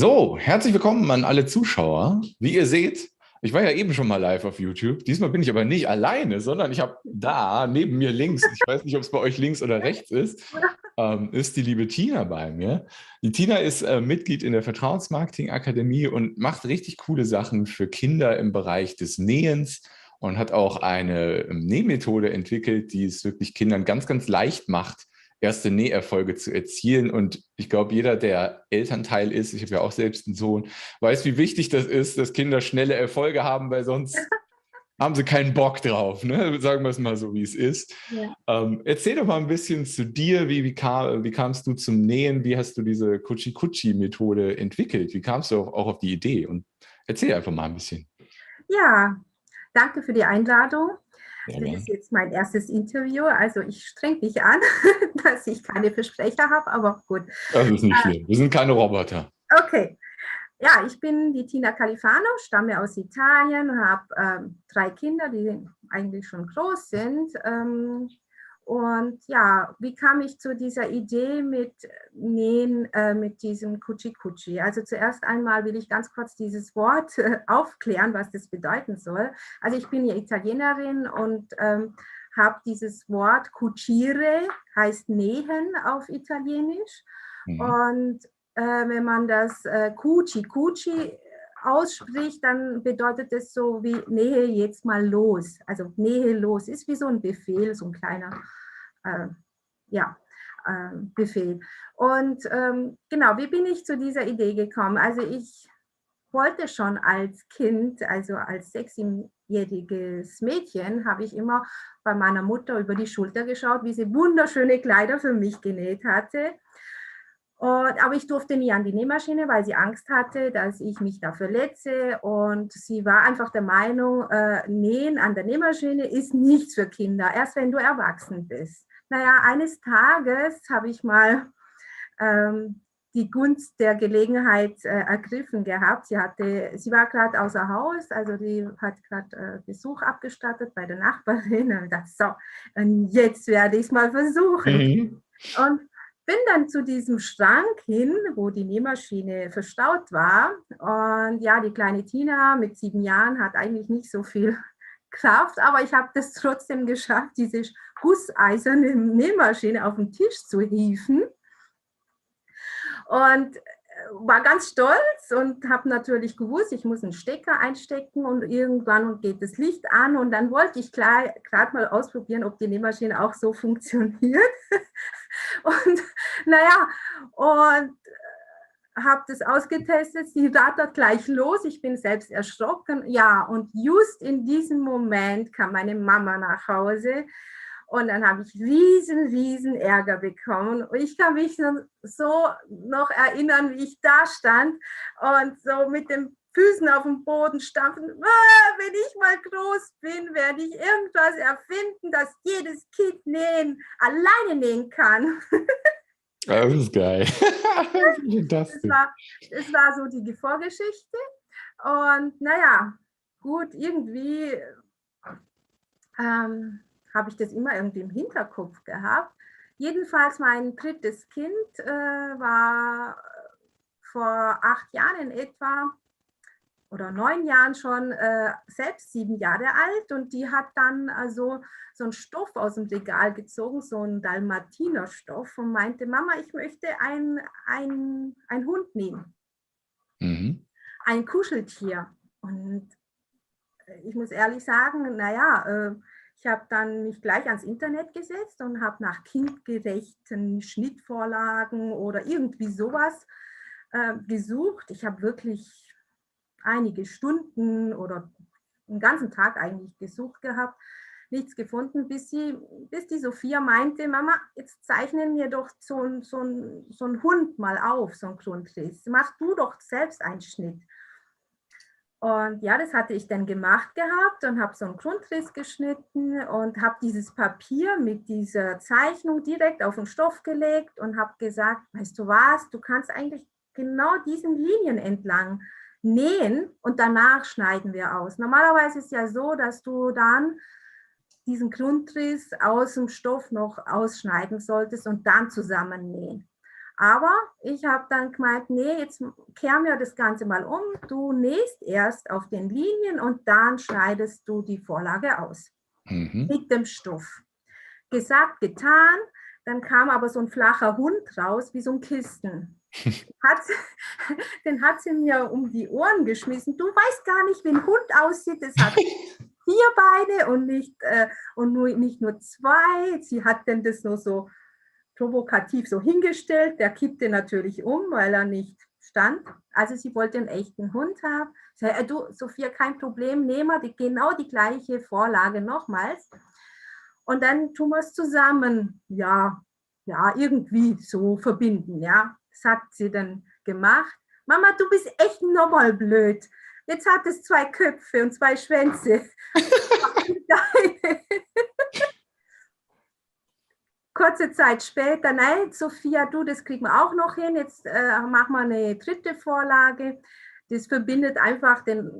So, herzlich willkommen an alle Zuschauer. Wie ihr seht, ich war ja eben schon mal live auf YouTube. Diesmal bin ich aber nicht alleine, sondern ich habe da neben mir links, ich weiß nicht, ob es bei euch links oder rechts ist, ähm, ist die liebe Tina bei mir. Die Tina ist äh, Mitglied in der Vertrauensmarketing Akademie und macht richtig coole Sachen für Kinder im Bereich des Nähens und hat auch eine ähm, Nähmethode entwickelt, die es wirklich Kindern ganz, ganz leicht macht, erste Näherfolge zu erzielen. Und ich glaube, jeder, der Elternteil ist, ich habe ja auch selbst einen Sohn, weiß, wie wichtig das ist, dass Kinder schnelle Erfolge haben, weil sonst haben sie keinen Bock drauf. Ne? Sagen wir es mal so, wie es ist. Ja. Ähm, erzähl doch mal ein bisschen zu dir. Wie, wie, kam, wie kamst du zum Nähen? Wie hast du diese Kuchi-Kuchi-Methode entwickelt? Wie kamst du auch, auch auf die Idee? Und erzähl einfach mal ein bisschen. Ja, danke für die Einladung. Das ist jetzt mein erstes Interview, also ich streng mich an, dass ich keine Versprecher habe, aber gut. Das ist nicht äh, schlimm. Wir sind keine Roboter. Okay. Ja, ich bin die Tina Califano, stamme aus Italien, habe ähm, drei Kinder, die eigentlich schon groß sind. Ähm, und ja, wie kam ich zu dieser Idee mit Nähen, äh, mit diesem Kuchi Kuchi? Also zuerst einmal will ich ganz kurz dieses Wort äh, aufklären, was das bedeuten soll. Also ich bin ja Italienerin und ähm, habe dieses Wort Cucire, heißt nähen auf Italienisch. Mhm. Und äh, wenn man das äh, Cuci Cuci ausspricht, dann bedeutet es so wie Nähe jetzt mal los. Also Nähe los ist wie so ein Befehl, so ein kleiner äh, ja, äh, Befehl. Und ähm, genau, wie bin ich zu dieser Idee gekommen? Also ich wollte schon als Kind, also als sechsjähriges Mädchen, habe ich immer bei meiner Mutter über die Schulter geschaut, wie sie wunderschöne Kleider für mich genäht hatte. Und, aber ich durfte nie an die Nähmaschine, weil sie Angst hatte, dass ich mich da verletze. Und sie war einfach der Meinung, äh, Nähen an der Nähmaschine ist nichts für Kinder, erst wenn du erwachsen bist. Naja, eines Tages habe ich mal ähm, die Gunst der Gelegenheit äh, ergriffen gehabt. Sie, hatte, sie war gerade außer Haus, also die hat gerade äh, Besuch abgestattet bei der Nachbarin. Und dachte, so, jetzt werde ich es mal versuchen. Mhm. Und bin dann zu diesem Schrank hin, wo die Nähmaschine verstaut war. Und ja, die kleine Tina mit sieben Jahren hat eigentlich nicht so viel Kraft, aber ich habe das trotzdem geschafft, diese gusseiserne Nähmaschine auf den Tisch zu hieven. Und war ganz stolz und habe natürlich gewusst, ich muss einen Stecker einstecken und irgendwann geht das Licht an und dann wollte ich gerade mal ausprobieren, ob die Nähmaschine auch so funktioniert. und naja, und äh, habe das ausgetestet, sie rattert gleich los, ich bin selbst erschrocken. Ja, und just in diesem Moment kam meine Mama nach Hause und dann habe ich riesen, riesen Ärger bekommen. Und ich kann mich so noch erinnern, wie ich da stand und so mit den Füßen auf dem Boden stampfen. Ah, wenn ich mal groß bin, werde ich irgendwas erfinden, dass jedes Kind nähen, alleine nähen kann. Das ist geil. das, war, das war so die Vorgeschichte. Und naja, gut, irgendwie ähm, habe ich das immer irgendwie im Hinterkopf gehabt. Jedenfalls mein drittes Kind äh, war vor acht Jahren in etwa oder neun Jahren schon äh, selbst sieben Jahre alt und die hat dann also so einen Stoff aus dem Regal gezogen, so einen Dalmatinerstoff und meinte, Mama, ich möchte ein, ein, ein Hund nehmen. Mhm. Ein Kuscheltier. Und ich muss ehrlich sagen, naja, äh, ich habe dann mich gleich ans Internet gesetzt und habe nach kindgerechten Schnittvorlagen oder irgendwie sowas äh, gesucht. Ich habe wirklich einige Stunden oder einen ganzen Tag eigentlich gesucht gehabt, nichts gefunden, bis, sie, bis die Sophia meinte, Mama, jetzt zeichnen wir doch so, so, so einen Hund mal auf, so einen Grundriss. Mach du doch selbst einen Schnitt. Und ja, das hatte ich dann gemacht gehabt und habe so einen Grundriss geschnitten und habe dieses Papier mit dieser Zeichnung direkt auf den Stoff gelegt und habe gesagt, weißt du was, du kannst eigentlich genau diesen Linien entlang nähen und danach schneiden wir aus. Normalerweise ist es ja so, dass du dann diesen Grundriss aus dem Stoff noch ausschneiden solltest und dann zusammennähen. Aber ich habe dann gemeint, nee, jetzt kehren wir das Ganze mal um. Du nähst erst auf den Linien und dann schneidest du die Vorlage aus mhm. mit dem Stoff. Gesagt, getan. Dann kam aber so ein flacher Hund raus, wie so ein Kisten. hat, den hat sie mir um die Ohren geschmissen. Du weißt gar nicht, wie ein Hund aussieht. Es hat vier Beine und nicht, äh, und nur, nicht nur zwei. Sie hat denn das nur so provokativ so hingestellt. Der kippte natürlich um, weil er nicht stand. Also sie wollte einen echten Hund haben. Sage, äh, du, Sophia, kein Problem, nehmen wir die, genau die gleiche Vorlage nochmals. Und dann tun wir es zusammen, ja, ja, irgendwie so verbinden, ja. Das hat sie dann gemacht. Mama, du bist echt nochmal blöd. Jetzt hat es zwei Köpfe und zwei Schwänze. Kurze Zeit später, nein, Sophia, du, das kriegen wir auch noch hin. Jetzt äh, machen wir eine dritte Vorlage. Das verbindet einfach den,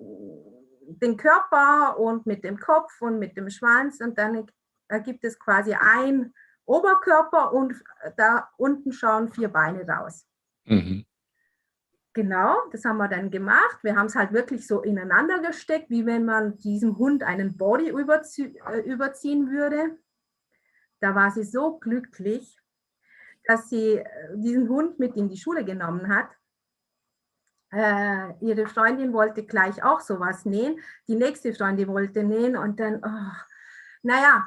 den Körper und mit dem Kopf und mit dem Schwanz und dann ergibt es quasi ein Oberkörper und da unten schauen vier Beine raus. Mhm. Genau, das haben wir dann gemacht. Wir haben es halt wirklich so ineinander gesteckt, wie wenn man diesem Hund einen Body überzie äh, überziehen würde. Da war sie so glücklich, dass sie äh, diesen Hund mit in die Schule genommen hat. Äh, ihre Freundin wollte gleich auch sowas nähen. Die nächste Freundin wollte nähen und dann, oh, naja,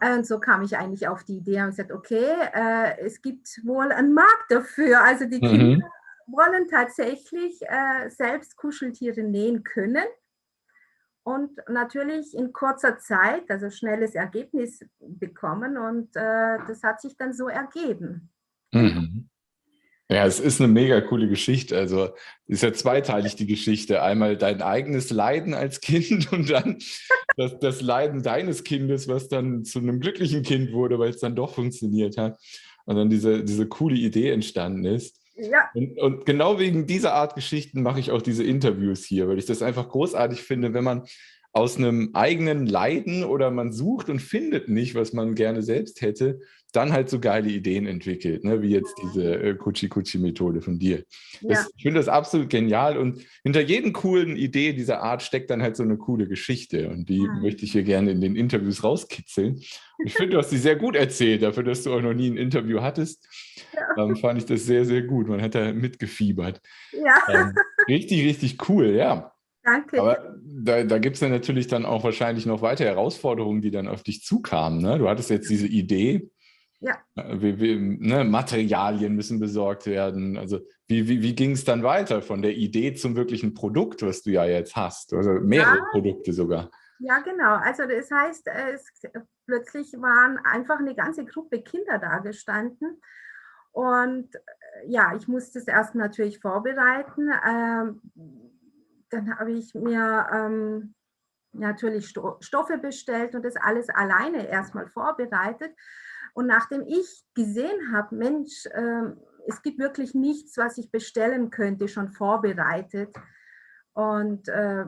und so kam ich eigentlich auf die Idee und gesagt, okay, äh, es gibt wohl einen Markt dafür. Also die mhm. Kinder wollen tatsächlich äh, selbst Kuscheltiere nähen können und natürlich in kurzer Zeit, also schnelles Ergebnis bekommen und äh, das hat sich dann so ergeben. Mhm. Ja, es ist eine mega coole Geschichte. Also ist ja zweiteilig die Geschichte. Einmal dein eigenes Leiden als Kind und dann das, das Leiden deines Kindes, was dann zu einem glücklichen Kind wurde, weil es dann doch funktioniert hat. Und dann diese, diese coole Idee entstanden ist. Ja. Und, und genau wegen dieser Art Geschichten mache ich auch diese Interviews hier, weil ich das einfach großartig finde, wenn man aus einem eigenen Leiden oder man sucht und findet nicht, was man gerne selbst hätte, dann halt so geile Ideen entwickelt, ne? wie jetzt diese äh, Kuchi-Kuchi-Methode von dir. Das, ja. Ich finde das absolut genial und hinter jedem coolen Idee dieser Art steckt dann halt so eine coole Geschichte und die ja. möchte ich hier gerne in den Interviews rauskitzeln. Ich finde, du hast sie sehr gut erzählt, dafür, dass du auch noch nie ein Interview hattest. Ja. Ähm, fand ich das sehr, sehr gut. Man hat da mitgefiebert. Ja. Ähm, richtig, richtig cool, ja. Danke. Aber da, da gibt es ja natürlich dann auch wahrscheinlich noch weitere Herausforderungen, die dann auf dich zukamen. Ne? Du hattest jetzt diese Idee, ja. Äh, wie, wie, ne, Materialien müssen besorgt werden. Also wie, wie, wie ging es dann weiter von der Idee zum wirklichen Produkt, was du ja jetzt hast? Also mehrere ja. Produkte sogar. Ja, genau. Also das heißt, es, plötzlich waren einfach eine ganze Gruppe Kinder da gestanden. Und äh, ja, ich musste es erst natürlich vorbereiten. Ähm, dann habe ich mir ähm, natürlich Sto Stoffe bestellt und das alles alleine erstmal vorbereitet. Und nachdem ich gesehen habe, Mensch, äh, es gibt wirklich nichts, was ich bestellen könnte, schon vorbereitet, und äh,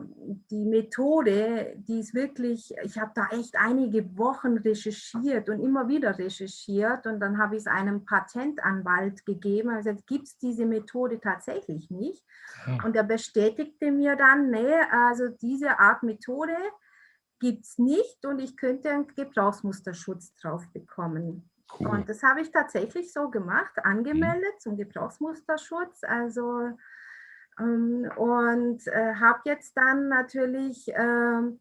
die Methode, die ist wirklich, ich habe da echt einige Wochen recherchiert und immer wieder recherchiert und dann habe ich es einem Patentanwalt gegeben. Also gibt es diese Methode tatsächlich nicht. Hm. Und er bestätigte mir dann, nee, also diese Art Methode gibt es nicht und ich könnte einen Gebrauchsmusterschutz drauf bekommen. Cool. Und das habe ich tatsächlich so gemacht, angemeldet mhm. zum Gebrauchsmusterschutz. Also ähm, und äh, habe jetzt dann natürlich ähm,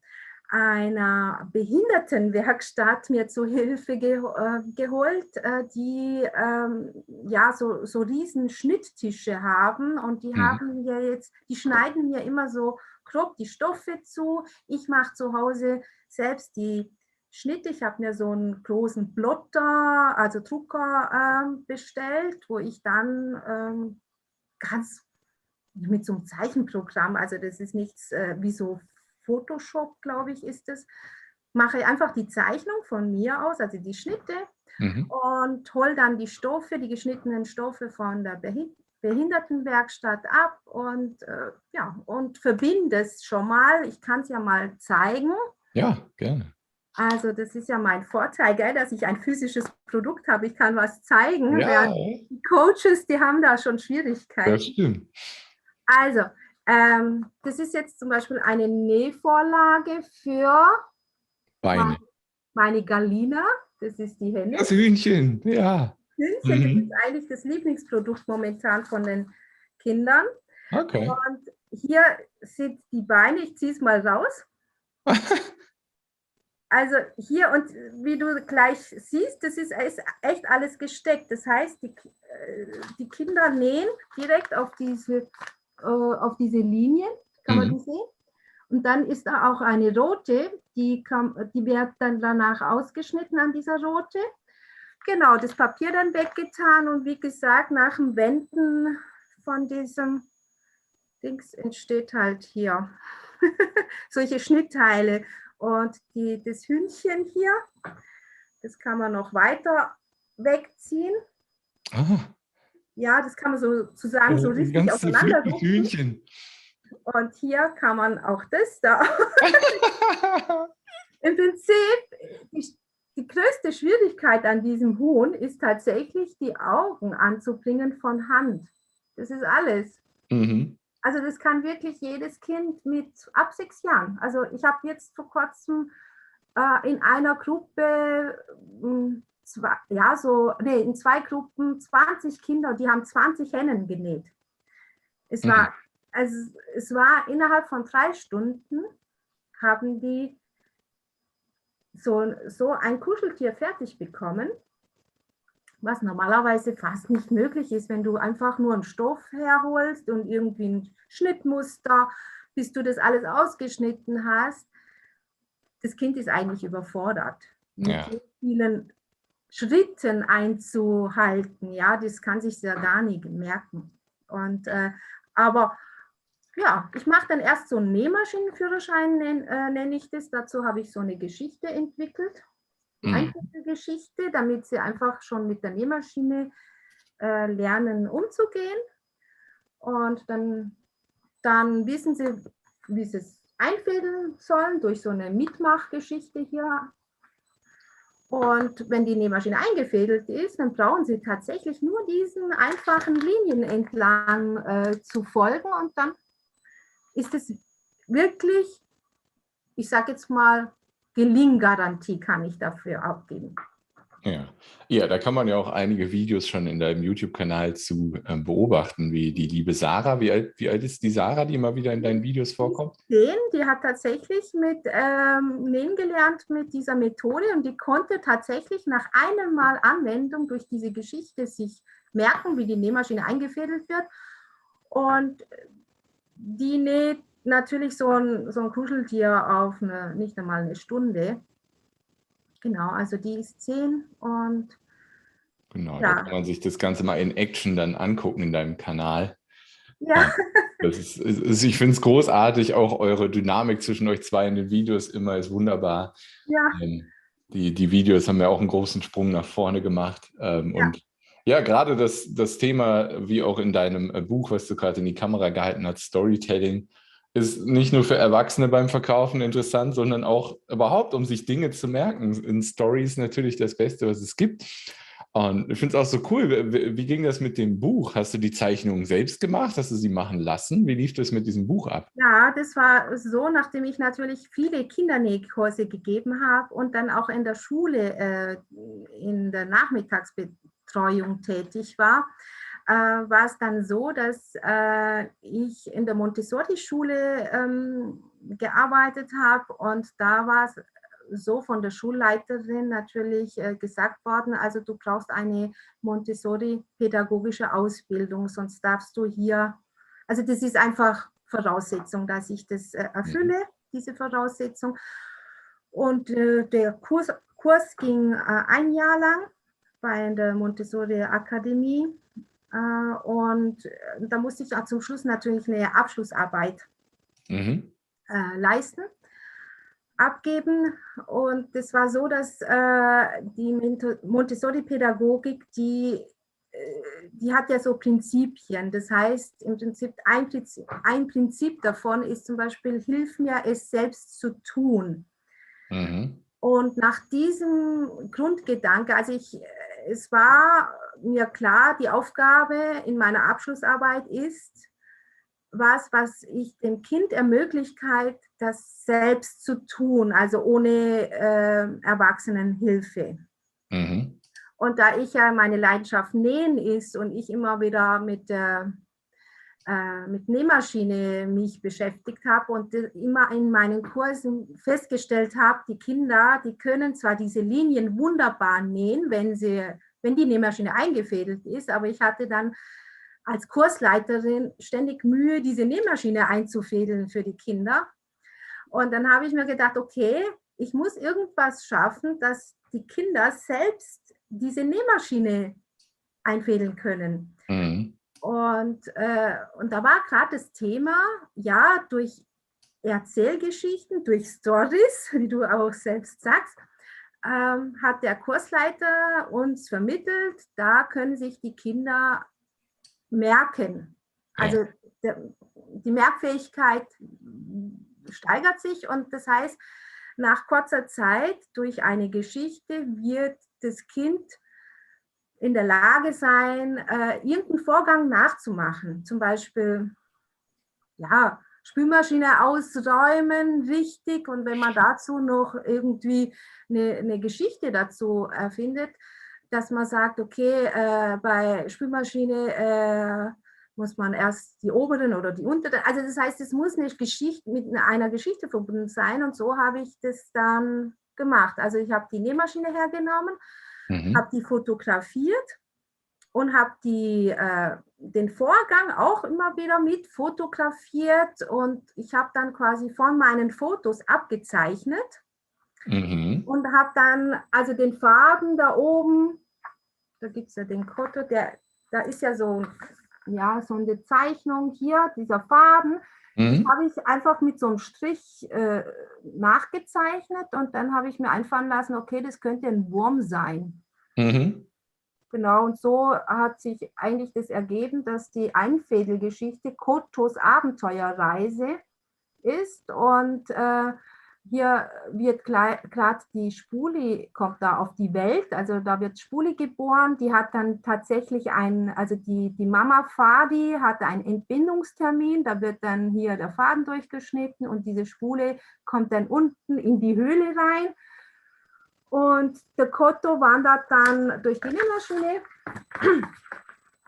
einer Behindertenwerkstatt mir zu Hilfe ge äh, geholt, äh, die ähm, ja so, so riesen Schnitttische haben und die mhm. haben mir jetzt, die schneiden mir immer so grob die Stoffe zu. Ich mache zu Hause selbst die Schnitte. Ich habe mir so einen großen Plotter, also Drucker ähm, bestellt, wo ich dann ähm, ganz mit so einem Zeichenprogramm, also das ist nichts äh, wie so Photoshop, glaube ich, ist es, mache einfach die Zeichnung von mir aus, also die Schnitte mhm. und hole dann die Stoffe, die geschnittenen Stoffe von der Behindertenwerkstatt ab und äh, ja, und verbinde es schon mal. Ich kann es ja mal zeigen. Ja, gerne. Also das ist ja mein Vorteil, gell, dass ich ein physisches Produkt habe. Ich kann was zeigen. Ja. Die Coaches, die haben da schon Schwierigkeiten. Das stimmt. Also, ähm, das ist jetzt zum Beispiel eine Nähvorlage für Beine. meine Galina. Das ist die Henne. Das Hühnchen, ja. Hühnchen mhm. ist eigentlich das Lieblingsprodukt momentan von den Kindern. Okay. Und hier sind die Beine, ich ziehe es mal raus. also hier und wie du gleich siehst, das ist echt alles gesteckt. Das heißt, die, äh, die Kinder nähen direkt auf diese, äh, auf diese Linien, kann mhm. man die sehen? Und dann ist da auch eine rote, die, kann, die wird dann danach ausgeschnitten an dieser rote. Genau, das Papier dann weggetan und wie gesagt, nach dem Wenden von diesem Dings entsteht halt hier solche Schnittteile. Und die, das Hühnchen hier, das kann man noch weiter wegziehen. Aha. Ja, das kann man sozusagen so richtig auseinander Hühnchen. Und hier kann man auch das da. Im Prinzip, die, die größte Schwierigkeit an diesem Huhn ist tatsächlich, die Augen anzubringen von Hand. Das ist alles. Mhm. Also das kann wirklich jedes Kind mit ab sechs Jahren. Also ich habe jetzt vor kurzem äh, in einer Gruppe, mh, hm, zwei, ja so, nee, in zwei Gruppen 20 Kinder, die haben 20 Hennen genäht. Es war, mhm. also es war innerhalb von drei Stunden haben die so, so ein Kuscheltier fertig bekommen was normalerweise fast nicht möglich ist, wenn du einfach nur einen Stoff herholst und irgendwie ein Schnittmuster, bis du das alles ausgeschnitten hast. Das Kind ist eigentlich überfordert, ja. mit vielen Schritten einzuhalten. Ja, das kann sich ja gar nicht merken. Und, äh, aber ja, ich mache dann erst so einen Nähmaschinenführerschein, nenne äh, nenn ich das. Dazu habe ich so eine Geschichte entwickelt mhm. einfache Geschichte, damit sie einfach schon mit der Nähmaschine äh, lernen umzugehen. Und dann, dann wissen sie, wie sie es einfädeln sollen durch so eine Mitmachgeschichte hier. Und wenn die Nähmaschine eingefädelt ist, dann brauchen sie tatsächlich nur diesen einfachen Linien entlang äh, zu folgen und dann ist es wirklich, ich sage jetzt mal, Gelinggarantie kann ich dafür abgeben. Ja. ja, da kann man ja auch einige Videos schon in deinem YouTube-Kanal zu äh, beobachten, wie die liebe Sarah. Wie alt, wie alt ist die Sarah, die immer wieder in deinen Videos vorkommt? Zehn, die hat tatsächlich mit ähm, Nähen gelernt mit dieser Methode und die konnte tatsächlich nach einem Mal Anwendung durch diese Geschichte sich merken, wie die Nähmaschine eingefädelt wird. Und die näht natürlich so ein, so ein Kuscheltier auf eine, nicht einmal eine Stunde. Genau, also die ist zehn und. Genau, ja. da kann man sich das Ganze mal in Action dann angucken in deinem Kanal. Ja. Das ist, ist ich finde es großartig, auch eure Dynamik zwischen euch zwei in den Videos immer ist wunderbar. Ja. Ähm, die, die Videos haben ja auch einen großen Sprung nach vorne gemacht. Ähm, ja. Und ja, gerade das, das Thema, wie auch in deinem äh, Buch, was du gerade in die Kamera gehalten hast, Storytelling, ist nicht nur für Erwachsene beim Verkaufen interessant, sondern auch überhaupt, um sich Dinge zu merken. In Stories natürlich das Beste, was es gibt. Und ich finde es auch so cool. Wie, ging das mit dem Buch? Hast du die Zeichnungen selbst gemacht? Hast du sie machen lassen? Wie lief das mit diesem Buch ab? Ja, das war so, nachdem ich natürlich viele Kindernähkurse gegeben habe und dann auch in der Schule äh, in der Nachmittagsbetreuung tätig war, äh, war es dann so, dass äh, ich in der Montessori-Schule ähm, gearbeitet habe und da war es so von der Schulleiterin natürlich äh, gesagt worden, also du brauchst eine Montessori-pädagogische Ausbildung, sonst darfst du hier, also das ist einfach Voraussetzung, dass ich das erfülle, mhm. diese Voraussetzung. Und der Kurs, Kurs ging ein Jahr lang bei der Montessori Akademie äh, und äh, da musste ich auch zum Schluss natürlich eine Abschlussarbeit mhm. Äh, leisten, abgeben. Und das war so, dass die Montessori-Pädagogik, die die hat ja so Prinzipien. Das heißt, im Prinzip ein, Prinzip, ein Prinzip davon ist zum Beispiel, hilf mir, es selbst zu tun. Mhm. Und nach diesem Grundgedanke, also ich, es war mir klar, die Aufgabe in meiner Abschlussarbeit ist, was, was ich dem Kind ermöglicht, das selbst zu tun, also ohne äh, Erwachsenenhilfe. Mhm. Und da ich ja meine Leidenschaft Nähen ist und ich immer wieder mit der äh, mit Nähmaschine mich beschäftigt habe und immer in meinen Kursen festgestellt habe, die Kinder, die können zwar diese Linien wunderbar nähen, wenn, sie, wenn die Nähmaschine eingefädelt ist, aber ich hatte dann als Kursleiterin ständig Mühe, diese Nähmaschine einzufädeln für die Kinder. Und dann habe ich mir gedacht, okay, ich muss irgendwas schaffen, dass die Kinder selbst diese Nähmaschine einfädeln können. Und, äh, und da war gerade das Thema, ja, durch Erzählgeschichten, durch Stories, wie du auch selbst sagst, ähm, hat der Kursleiter uns vermittelt, da können sich die Kinder merken. Also der, die Merkfähigkeit steigert sich und das heißt, nach kurzer Zeit durch eine Geschichte wird das Kind in der Lage sein, äh, irgendeinen Vorgang nachzumachen. Zum Beispiel, ja, Spülmaschine ausräumen, wichtig. Und wenn man dazu noch irgendwie eine, eine Geschichte dazu erfindet, dass man sagt, okay, äh, bei Spülmaschine äh, muss man erst die oberen oder die unteren, also das heißt, es muss eine Geschichte mit einer Geschichte verbunden sein und so habe ich das dann gemacht. Also ich habe die Nähmaschine hergenommen mhm. habe die fotografiert und habe äh, den Vorgang auch immer wieder mit fotografiert und ich habe dann quasi von meinen Fotos abgezeichnet mhm. und habe dann also den Faden da oben, da gibt es ja den Kotto, der, da ist ja so, ja, so eine Zeichnung hier, dieser Faden, Mhm. habe ich einfach mit so einem Strich äh, nachgezeichnet und dann habe ich mir einfallen lassen, okay, das könnte ein Wurm sein. Mhm. Genau, und so hat sich eigentlich das ergeben, dass die Einfädelgeschichte Kotos Abenteuerreise ist und äh, hier wird gerade die Spuli, kommt da auf die Welt, also da wird Spuli geboren, die hat dann tatsächlich ein, also die, die Mama Fadi hat einen Entbindungstermin, da wird dann hier der Faden durchgeschnitten und diese Spule kommt dann unten in die Höhle rein und der Kotto wandert dann durch die Nähmaschine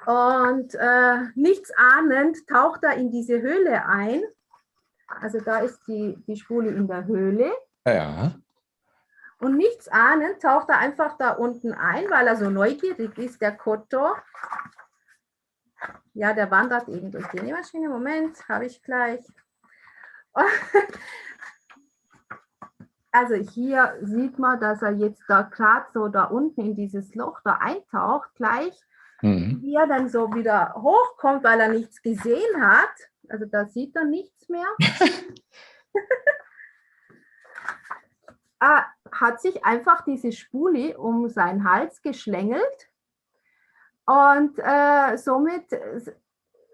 und äh, nichts ahnend taucht er in diese Höhle ein also da ist die, die Spule in der Höhle. Ja. Und nichts ahnend taucht er einfach da unten ein, weil er so neugierig ist, der Kotto. Ja, der wandert eben durch die Nähmaschine. Moment, habe ich gleich. Also hier sieht man, dass er jetzt da gerade so da unten in dieses Loch da eintaucht, gleich mhm. wie er dann so wieder hochkommt, weil er nichts gesehen hat. Also da sieht er nichts mehr. ah, hat sich einfach diese Spule um seinen Hals geschlängelt und äh, somit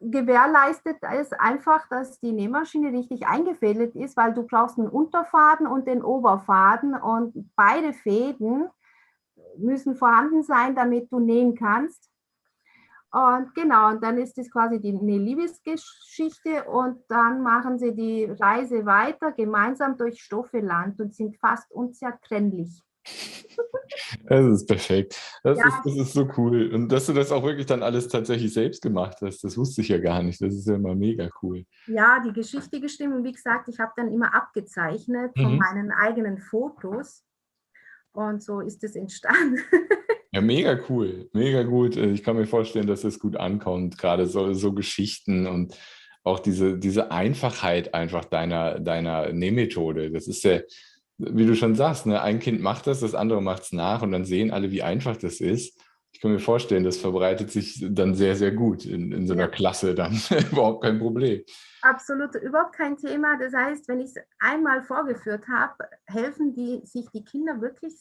gewährleistet es einfach, dass die Nähmaschine richtig eingefädelt ist, weil du brauchst einen Unterfaden und den Oberfaden und beide Fäden müssen vorhanden sein, damit du nähen kannst. Und genau, und dann ist es quasi die, eine Liebesgeschichte und dann machen sie die Reise weiter gemeinsam durch Stoffeland und sind fast unzertrennlich. Das ist perfekt. Das, ja. ist, das ist so cool. Und dass du das auch wirklich dann alles tatsächlich selbst gemacht hast, das wusste ich ja gar nicht. Das ist ja immer mega cool. Ja, die Geschichte gestimmt. Und wie gesagt, ich habe dann immer abgezeichnet von mhm. meinen eigenen Fotos. Und so ist es entstanden. Ja, mega cool, mega gut. Äh, ich kann mir vorstellen, dass es gut ankommt, gerade so, so Geschichten und auch diese, diese Einfachheit einfach deiner, deiner Nähmethode. Das ist ja, wie du schon sagst, ne? ein Kind macht das, das andere macht es nach und dann sehen alle, wie einfach das ist. Ich kann mir vorstellen, das verbreitet sich dann sehr, sehr gut in, in so einer ja. Klasse dann. überhaupt kein Problem. Absolut, überhaupt kein Thema. Das heißt, wenn ich es einmal vorgeführt habe, helfen die, sich die Kinder wirklich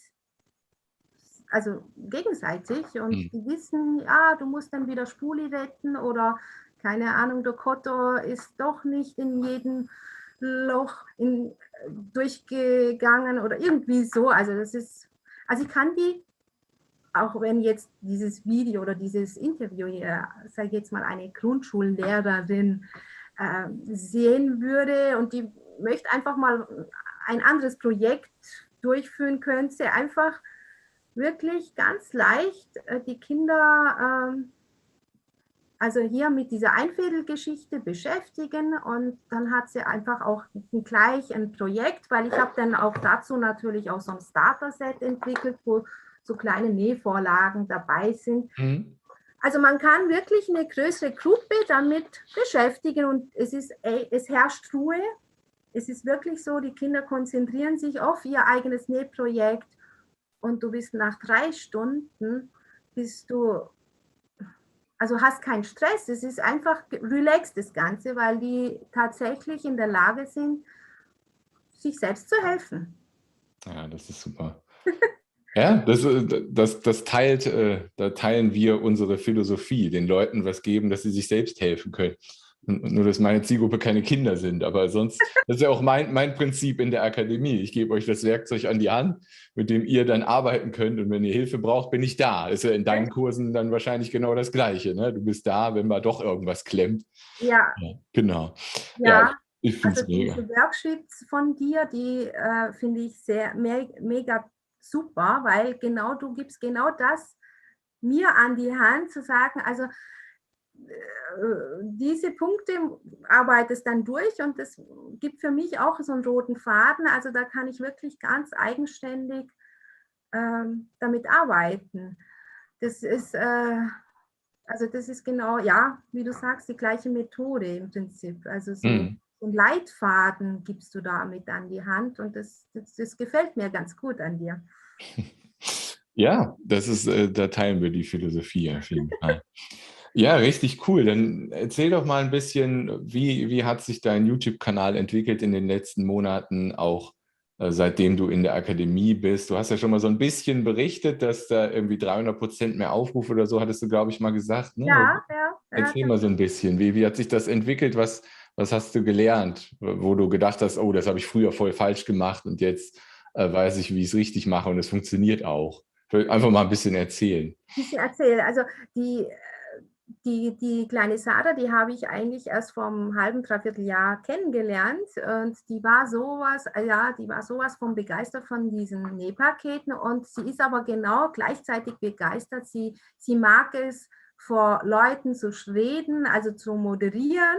also gegenseitig und mhm. die wissen, ja, du musst dann wieder Spuli retten oder keine Ahnung, der Kotto ist doch nicht in jedem Loch in, durchgegangen oder irgendwie so. Also das ist, also ich kann die, auch wenn jetzt dieses Video oder dieses Interview hier, sage ich jetzt mal, eine Grundschullehrerin äh, sehen würde und die möchte einfach mal ein anderes Projekt durchführen könnte, einfach wirklich ganz leicht äh, die Kinder äh, also hier mit dieser Einfädelgeschichte beschäftigen und dann hat sie einfach auch gleich ein Projekt, weil ich habe dann auch dazu natürlich auch so ein Starter-Set entwickelt, wo so kleine Nähvorlagen dabei sind. Mhm. Also man kann wirklich eine größere Gruppe damit beschäftigen und es, ist, es herrscht Ruhe. Es ist wirklich so, die Kinder konzentrieren sich auf ihr eigenes Nähprojekt und du bist nach drei Stunden, bist du also hast keinen Stress, es ist einfach relaxed das Ganze, weil die tatsächlich in der Lage sind, sich selbst zu helfen. Ja, das ist super. ja, das, äh, das, das teilt, äh, da teilen wir unsere Philosophie, den Leuten was geben, dass sie sich selbst helfen können. Nur, dass meine Zielgruppe keine Kinder sind. Aber sonst, das ist ja auch mein, mein Prinzip in der Akademie. Ich gebe euch das Werkzeug an die Hand, mit dem ihr dann arbeiten könnt. Und wenn ihr Hilfe braucht, bin ich da. Ist ja in deinen Kursen dann wahrscheinlich genau das Gleiche. Ne? Du bist da, wenn mal doch irgendwas klemmt. Ja. ja genau. Ja. ja ich finde also mega. diese Worksheets von dir, die äh, finde ich sehr me mega super, weil genau du gibst genau das mir an die Hand zu sagen, also diese Punkte arbeitest dann durch und das gibt für mich auch so einen roten Faden. Also da kann ich wirklich ganz eigenständig ähm, damit arbeiten. Das ist, äh, also das ist genau, ja, wie du sagst, die gleiche Methode im Prinzip. Also so, mhm. einen Leitfaden gibst du da mit an die Hand und das, das, das gefällt mir ganz gut an dir. Ja, das ist, äh, da teilen wir die Philosophie auf jeden Fall. Ja, richtig cool. Dann erzähl doch mal ein bisschen, wie, wie hat sich dein YouTube-Kanal entwickelt in den letzten Monaten, auch äh, seitdem du in der Akademie bist. Du hast ja schon mal so ein bisschen berichtet, dass da irgendwie 300 Prozent mehr Aufrufe oder so, hattest du, glaube ich, mal gesagt. Ne? Ja, ja. Erzähl ja, mal so ein bisschen, wie, wie hat sich das entwickelt? Was, was hast du gelernt, wo du gedacht hast, oh, das habe ich früher voll falsch gemacht und jetzt äh, weiß ich, wie ich es richtig mache und es funktioniert auch. Einfach mal ein bisschen erzählen. Ein bisschen erzählen. Also die die, die kleine Sarah, die habe ich eigentlich erst vor einem halben, dreiviertel Jahr kennengelernt und die war sowas, äh, ja, die war sowas von begeistert von diesen Nähpaketen und sie ist aber genau gleichzeitig begeistert. Sie, sie mag es, vor Leuten zu reden, also zu moderieren.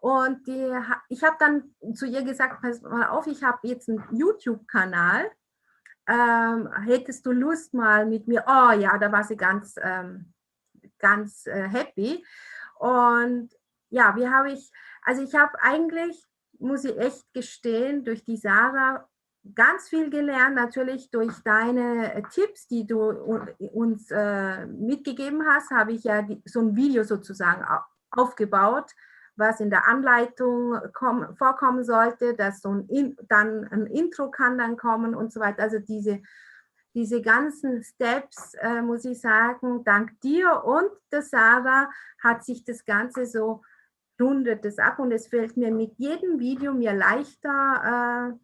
Und die, ich habe dann zu ihr gesagt, pass mal auf, ich habe jetzt einen YouTube-Kanal. Ähm, hättest du Lust mal mit mir? Oh ja, da war sie ganz ähm, ganz äh, happy. Und ja, wie habe ich, also ich habe eigentlich, muss ich echt gestehen, durch die Sarah ganz viel gelernt, natürlich durch deine äh, Tipps, die du uns äh, mitgegeben hast, habe ich ja die, so ein Video sozusagen aufgebaut, was in der Anleitung komm, vorkommen sollte, dass so ein in, dann ein Intro kann dann kommen und so weiter. Also diese diese ganzen Steps, äh, muss ich sagen, dank dir und der Sarah hat sich das Ganze so rundet es ab und es fällt mir mit jedem Video mir leichter,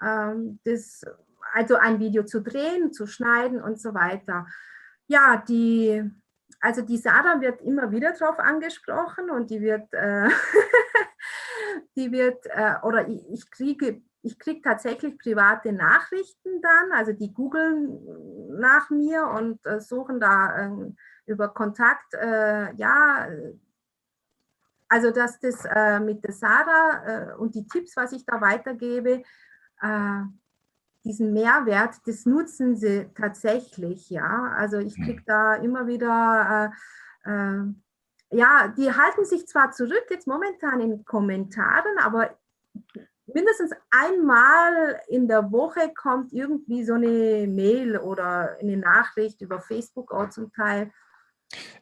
äh, äh, das, also ein Video zu drehen, zu schneiden und so weiter. Ja, die, also die Sarah wird immer wieder darauf angesprochen und die wird, äh, die wird, äh, oder ich, ich kriege ich kriege tatsächlich private Nachrichten dann, also die googeln nach mir und äh, suchen da äh, über Kontakt, äh, ja, also dass das äh, mit der Sarah äh, und die Tipps, was ich da weitergebe, äh, diesen Mehrwert, das nutzen sie tatsächlich, ja. Also ich kriege da immer wieder, ja, die halten sich zwar zurück jetzt momentan in Kommentaren, aber mindestens einmal in der Woche kommt irgendwie so eine Mail oder eine Nachricht über Facebook auch zum Teil.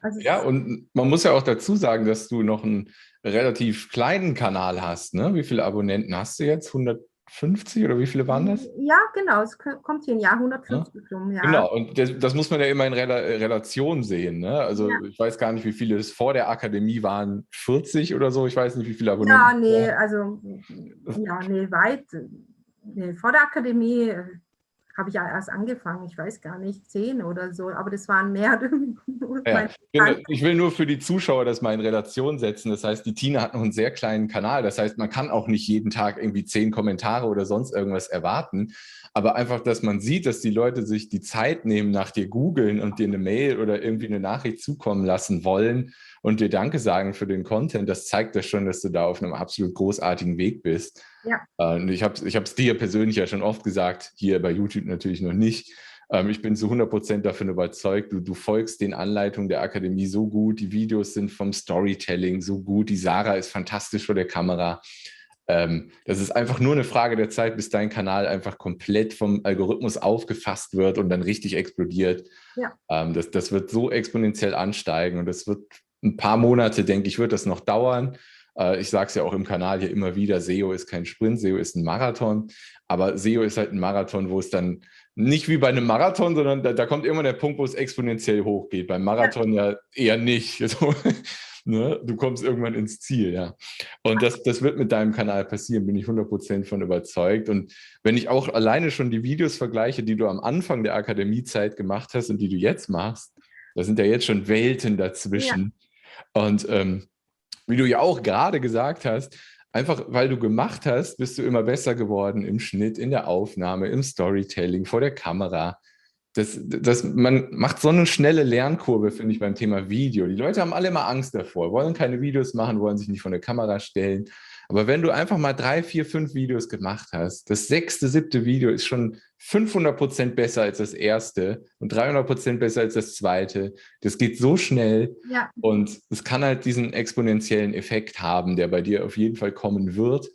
Also ja, und man muss ja auch dazu sagen, dass du noch einen relativ kleinen Kanal hast. Ne? Wie viele Abonnenten hast du jetzt? 100, 150 oder wie viele waren das? Ja, genau, es kommt hier ein Jahr 150 ja? rum. Ja. Genau, und das, das, muss man ja immer in Rel Relation sehen. Ne? Also ja. ich weiß gar nicht, wie viele es vor der Akademie waren, 40 oder so, ich weiß nicht, wie viele Abonnenten. Ja, nee, also ja, nee, weit. Nee, vor der Akademie äh, habe ich ja erst angefangen, ich weiß gar nicht, zehn oder so, aber das waren mehr. ja, ich will nur für die Zuschauer das mal in Relation setzen. Das heißt, die Tina hat noch einen sehr kleinen Kanal. Das heißt, man kann auch nicht jeden Tag irgendwie zehn Kommentare oder sonst irgendwas erwarten. Aber einfach, dass man sieht, dass die Leute sich die Zeit nehmen, nach dir googeln und dir eine Mail oder irgendwie eine Nachricht zukommen lassen wollen und dir Danke sagen für den Content, das zeigt das schon, dass du da auf einem absolut großartigen Weg bist. Ja. Und ich habe es dir persönlich ja schon oft gesagt, hier bei YouTube natürlich noch nicht. Ähm, ich bin zu 100 Prozent davon überzeugt, du, du folgst den Anleitungen der Akademie so gut, die Videos sind vom Storytelling so gut, die Sarah ist fantastisch vor der Kamera. Ähm, das ist einfach nur eine Frage der Zeit, bis dein Kanal einfach komplett vom Algorithmus aufgefasst wird und dann richtig explodiert. Ja. Ähm, das, das wird so exponentiell ansteigen und das wird ein paar Monate, denke ich, wird das noch dauern. Äh, ich sage es ja auch im Kanal hier immer wieder, SEO ist kein Sprint, SEO ist ein Marathon. Aber SEO ist halt ein Marathon, wo es dann nicht wie bei einem Marathon, sondern da, da kommt immer der Punkt, wo es exponentiell hochgeht. Beim Marathon ja, ja eher nicht. Also, ne? Du kommst irgendwann ins Ziel, ja. Und das, das wird mit deinem Kanal passieren, bin ich 100% von überzeugt. Und wenn ich auch alleine schon die Videos vergleiche, die du am Anfang der Akademiezeit gemacht hast und die du jetzt machst, da sind ja jetzt schon Welten dazwischen. Und ähm, wie du ja auch gerade gesagt hast, einfach weil du gemacht hast, bist du immer besser geworden im Schnitt, in der Aufnahme, im Storytelling, vor der Kamera. Das, das, man macht so eine schnelle Lernkurve, finde ich, beim Thema Video. Die Leute haben alle immer Angst davor, wollen keine Videos machen, wollen sich nicht vor der Kamera stellen. Aber wenn du einfach mal drei, vier, fünf Videos gemacht hast, das sechste, siebte Video ist schon 500 Prozent besser als das erste und 300 Prozent besser als das zweite. Das geht so schnell ja. und es kann halt diesen exponentiellen Effekt haben, der bei dir auf jeden Fall kommen wird.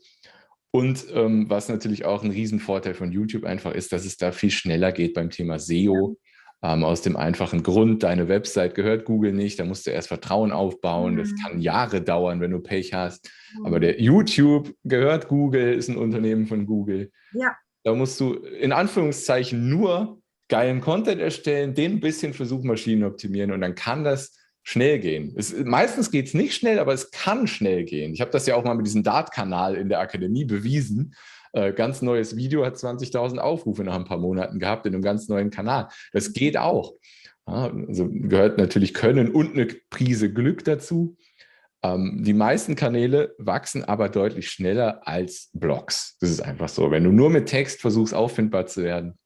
Und ähm, was natürlich auch ein Riesenvorteil von YouTube einfach ist, dass es da viel schneller geht beim Thema SEO. Ähm, aus dem einfachen Grund, deine Website gehört Google nicht, da musst du erst Vertrauen aufbauen. Mhm. Das kann Jahre dauern, wenn du Pech hast. Mhm. Aber der YouTube gehört Google, ist ein Unternehmen von Google. Ja. Da musst du in Anführungszeichen nur geilen Content erstellen, den ein bisschen für Suchmaschinen optimieren und dann kann das schnell gehen. Es, meistens geht es nicht schnell, aber es kann schnell gehen. Ich habe das ja auch mal mit diesem Dart-Kanal in der Akademie bewiesen. Äh, ganz neues Video hat 20.000 Aufrufe nach ein paar Monaten gehabt in einem ganz neuen Kanal. Das geht auch. Ja, also gehört natürlich Können und eine Prise Glück dazu. Ähm, die meisten Kanäle wachsen aber deutlich schneller als Blogs. Das ist einfach so. Wenn du nur mit Text versuchst, auffindbar zu werden,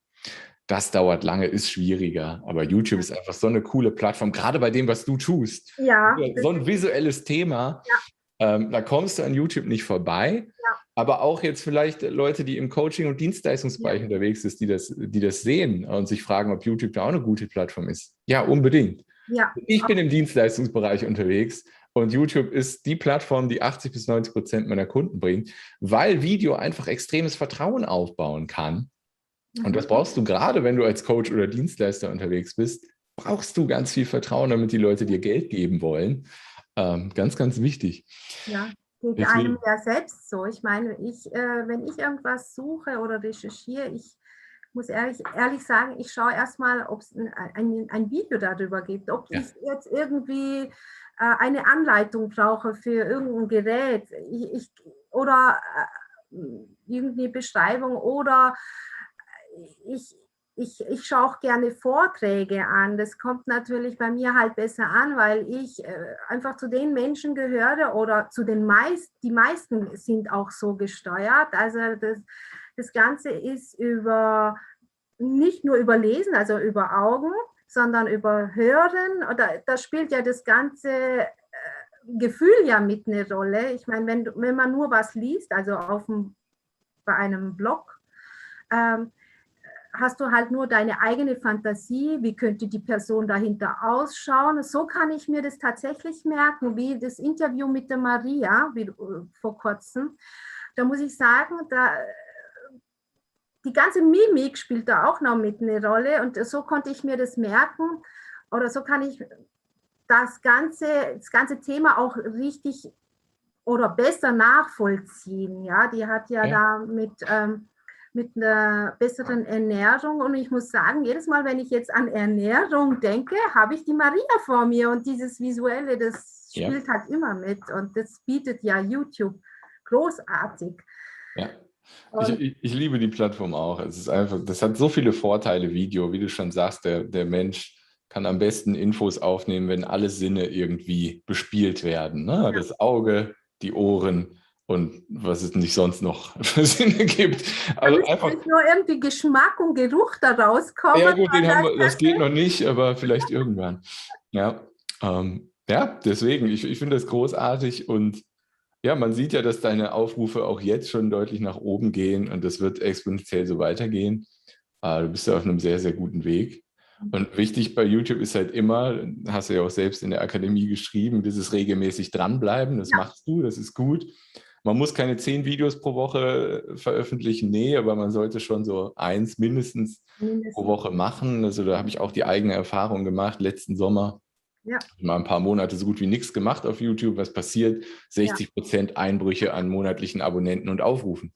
das dauert lange, ist schwieriger. Aber YouTube ist einfach so eine coole Plattform, gerade bei dem, was du tust. Ja. So ein visuelles Thema. Ja. Ähm, da kommst du an YouTube nicht vorbei. Ja. Aber auch jetzt vielleicht Leute, die im Coaching- und Dienstleistungsbereich ja. unterwegs sind, die das, die das sehen und sich fragen, ob YouTube da auch eine gute Plattform ist. Ja, unbedingt. Ja. Ich bin im Dienstleistungsbereich unterwegs und YouTube ist die Plattform, die 80 bis 90 Prozent meiner Kunden bringt, weil Video einfach extremes Vertrauen aufbauen kann. Und das mhm. brauchst du gerade, wenn du als Coach oder Dienstleister unterwegs bist, brauchst du ganz viel Vertrauen, damit die Leute dir Geld geben wollen. Ähm, ganz, ganz wichtig. Ja, geht Deswegen. einem ja selbst so. Ich meine, ich, äh, wenn ich irgendwas suche oder recherchiere, ich muss ehrlich, ehrlich sagen, ich schaue erstmal, ob es ein, ein, ein, Video darüber gibt, ob ja. ich jetzt irgendwie äh, eine Anleitung brauche für irgendein Gerät ich, ich, oder äh, irgendeine Beschreibung oder ich, ich, ich schaue auch gerne Vorträge an. Das kommt natürlich bei mir halt besser an, weil ich äh, einfach zu den Menschen gehöre oder zu den meisten, die meisten sind auch so gesteuert. Also das, das Ganze ist über nicht nur über Lesen, also über Augen, sondern über Hören. Oder da spielt ja das ganze äh, Gefühl ja mit eine Rolle. Ich meine, wenn, wenn man nur was liest, also auf dem, bei einem Blog, ähm, hast du halt nur deine eigene Fantasie, wie könnte die Person dahinter ausschauen. So kann ich mir das tatsächlich merken, wie das Interview mit der Maria wie, äh, vor kurzem. Da muss ich sagen, da, die ganze Mimik spielt da auch noch mit eine Rolle und so konnte ich mir das merken oder so kann ich das ganze, das ganze Thema auch richtig oder besser nachvollziehen. Ja, die hat ja, ja. da mit, ähm, mit einer besseren Ernährung und ich muss sagen, jedes Mal, wenn ich jetzt an Ernährung denke, habe ich die Maria vor mir und dieses Visuelle, das spielt ja. halt immer mit und das bietet ja YouTube großartig. Ja. Ich, ich, ich, liebe die Plattform auch. Es ist einfach, das hat so viele Vorteile, Video, wie du schon sagst, der, der Mensch kann am besten Infos aufnehmen, wenn alle Sinne irgendwie bespielt werden. Ne? Ja. Das Auge, die Ohren und was es nicht sonst noch für Sinne gibt. Also Damit einfach nur irgendwie Geschmack und Geruch da rauskommen. Ja gut, den haben wir, das geht noch nicht, aber vielleicht irgendwann. Ja, ähm, ja deswegen, ich, ich finde das großartig und ja, man sieht ja, dass deine Aufrufe auch jetzt schon deutlich nach oben gehen und das wird exponentiell so weitergehen. Äh, du bist ja auf einem sehr, sehr guten Weg. Und wichtig bei YouTube ist halt immer, hast du ja auch selbst in der Akademie geschrieben, dieses regelmäßig dranbleiben, das ja. machst du, das ist gut. Man muss keine zehn Videos pro Woche veröffentlichen, nee, aber man sollte schon so eins mindestens, mindestens. pro Woche machen. Also da habe ich auch die eigene Erfahrung gemacht, letzten Sommer. Ja. Mal ein paar Monate so gut wie nichts gemacht auf YouTube. Was passiert? 60 Prozent ja. Einbrüche an monatlichen Abonnenten und Aufrufen.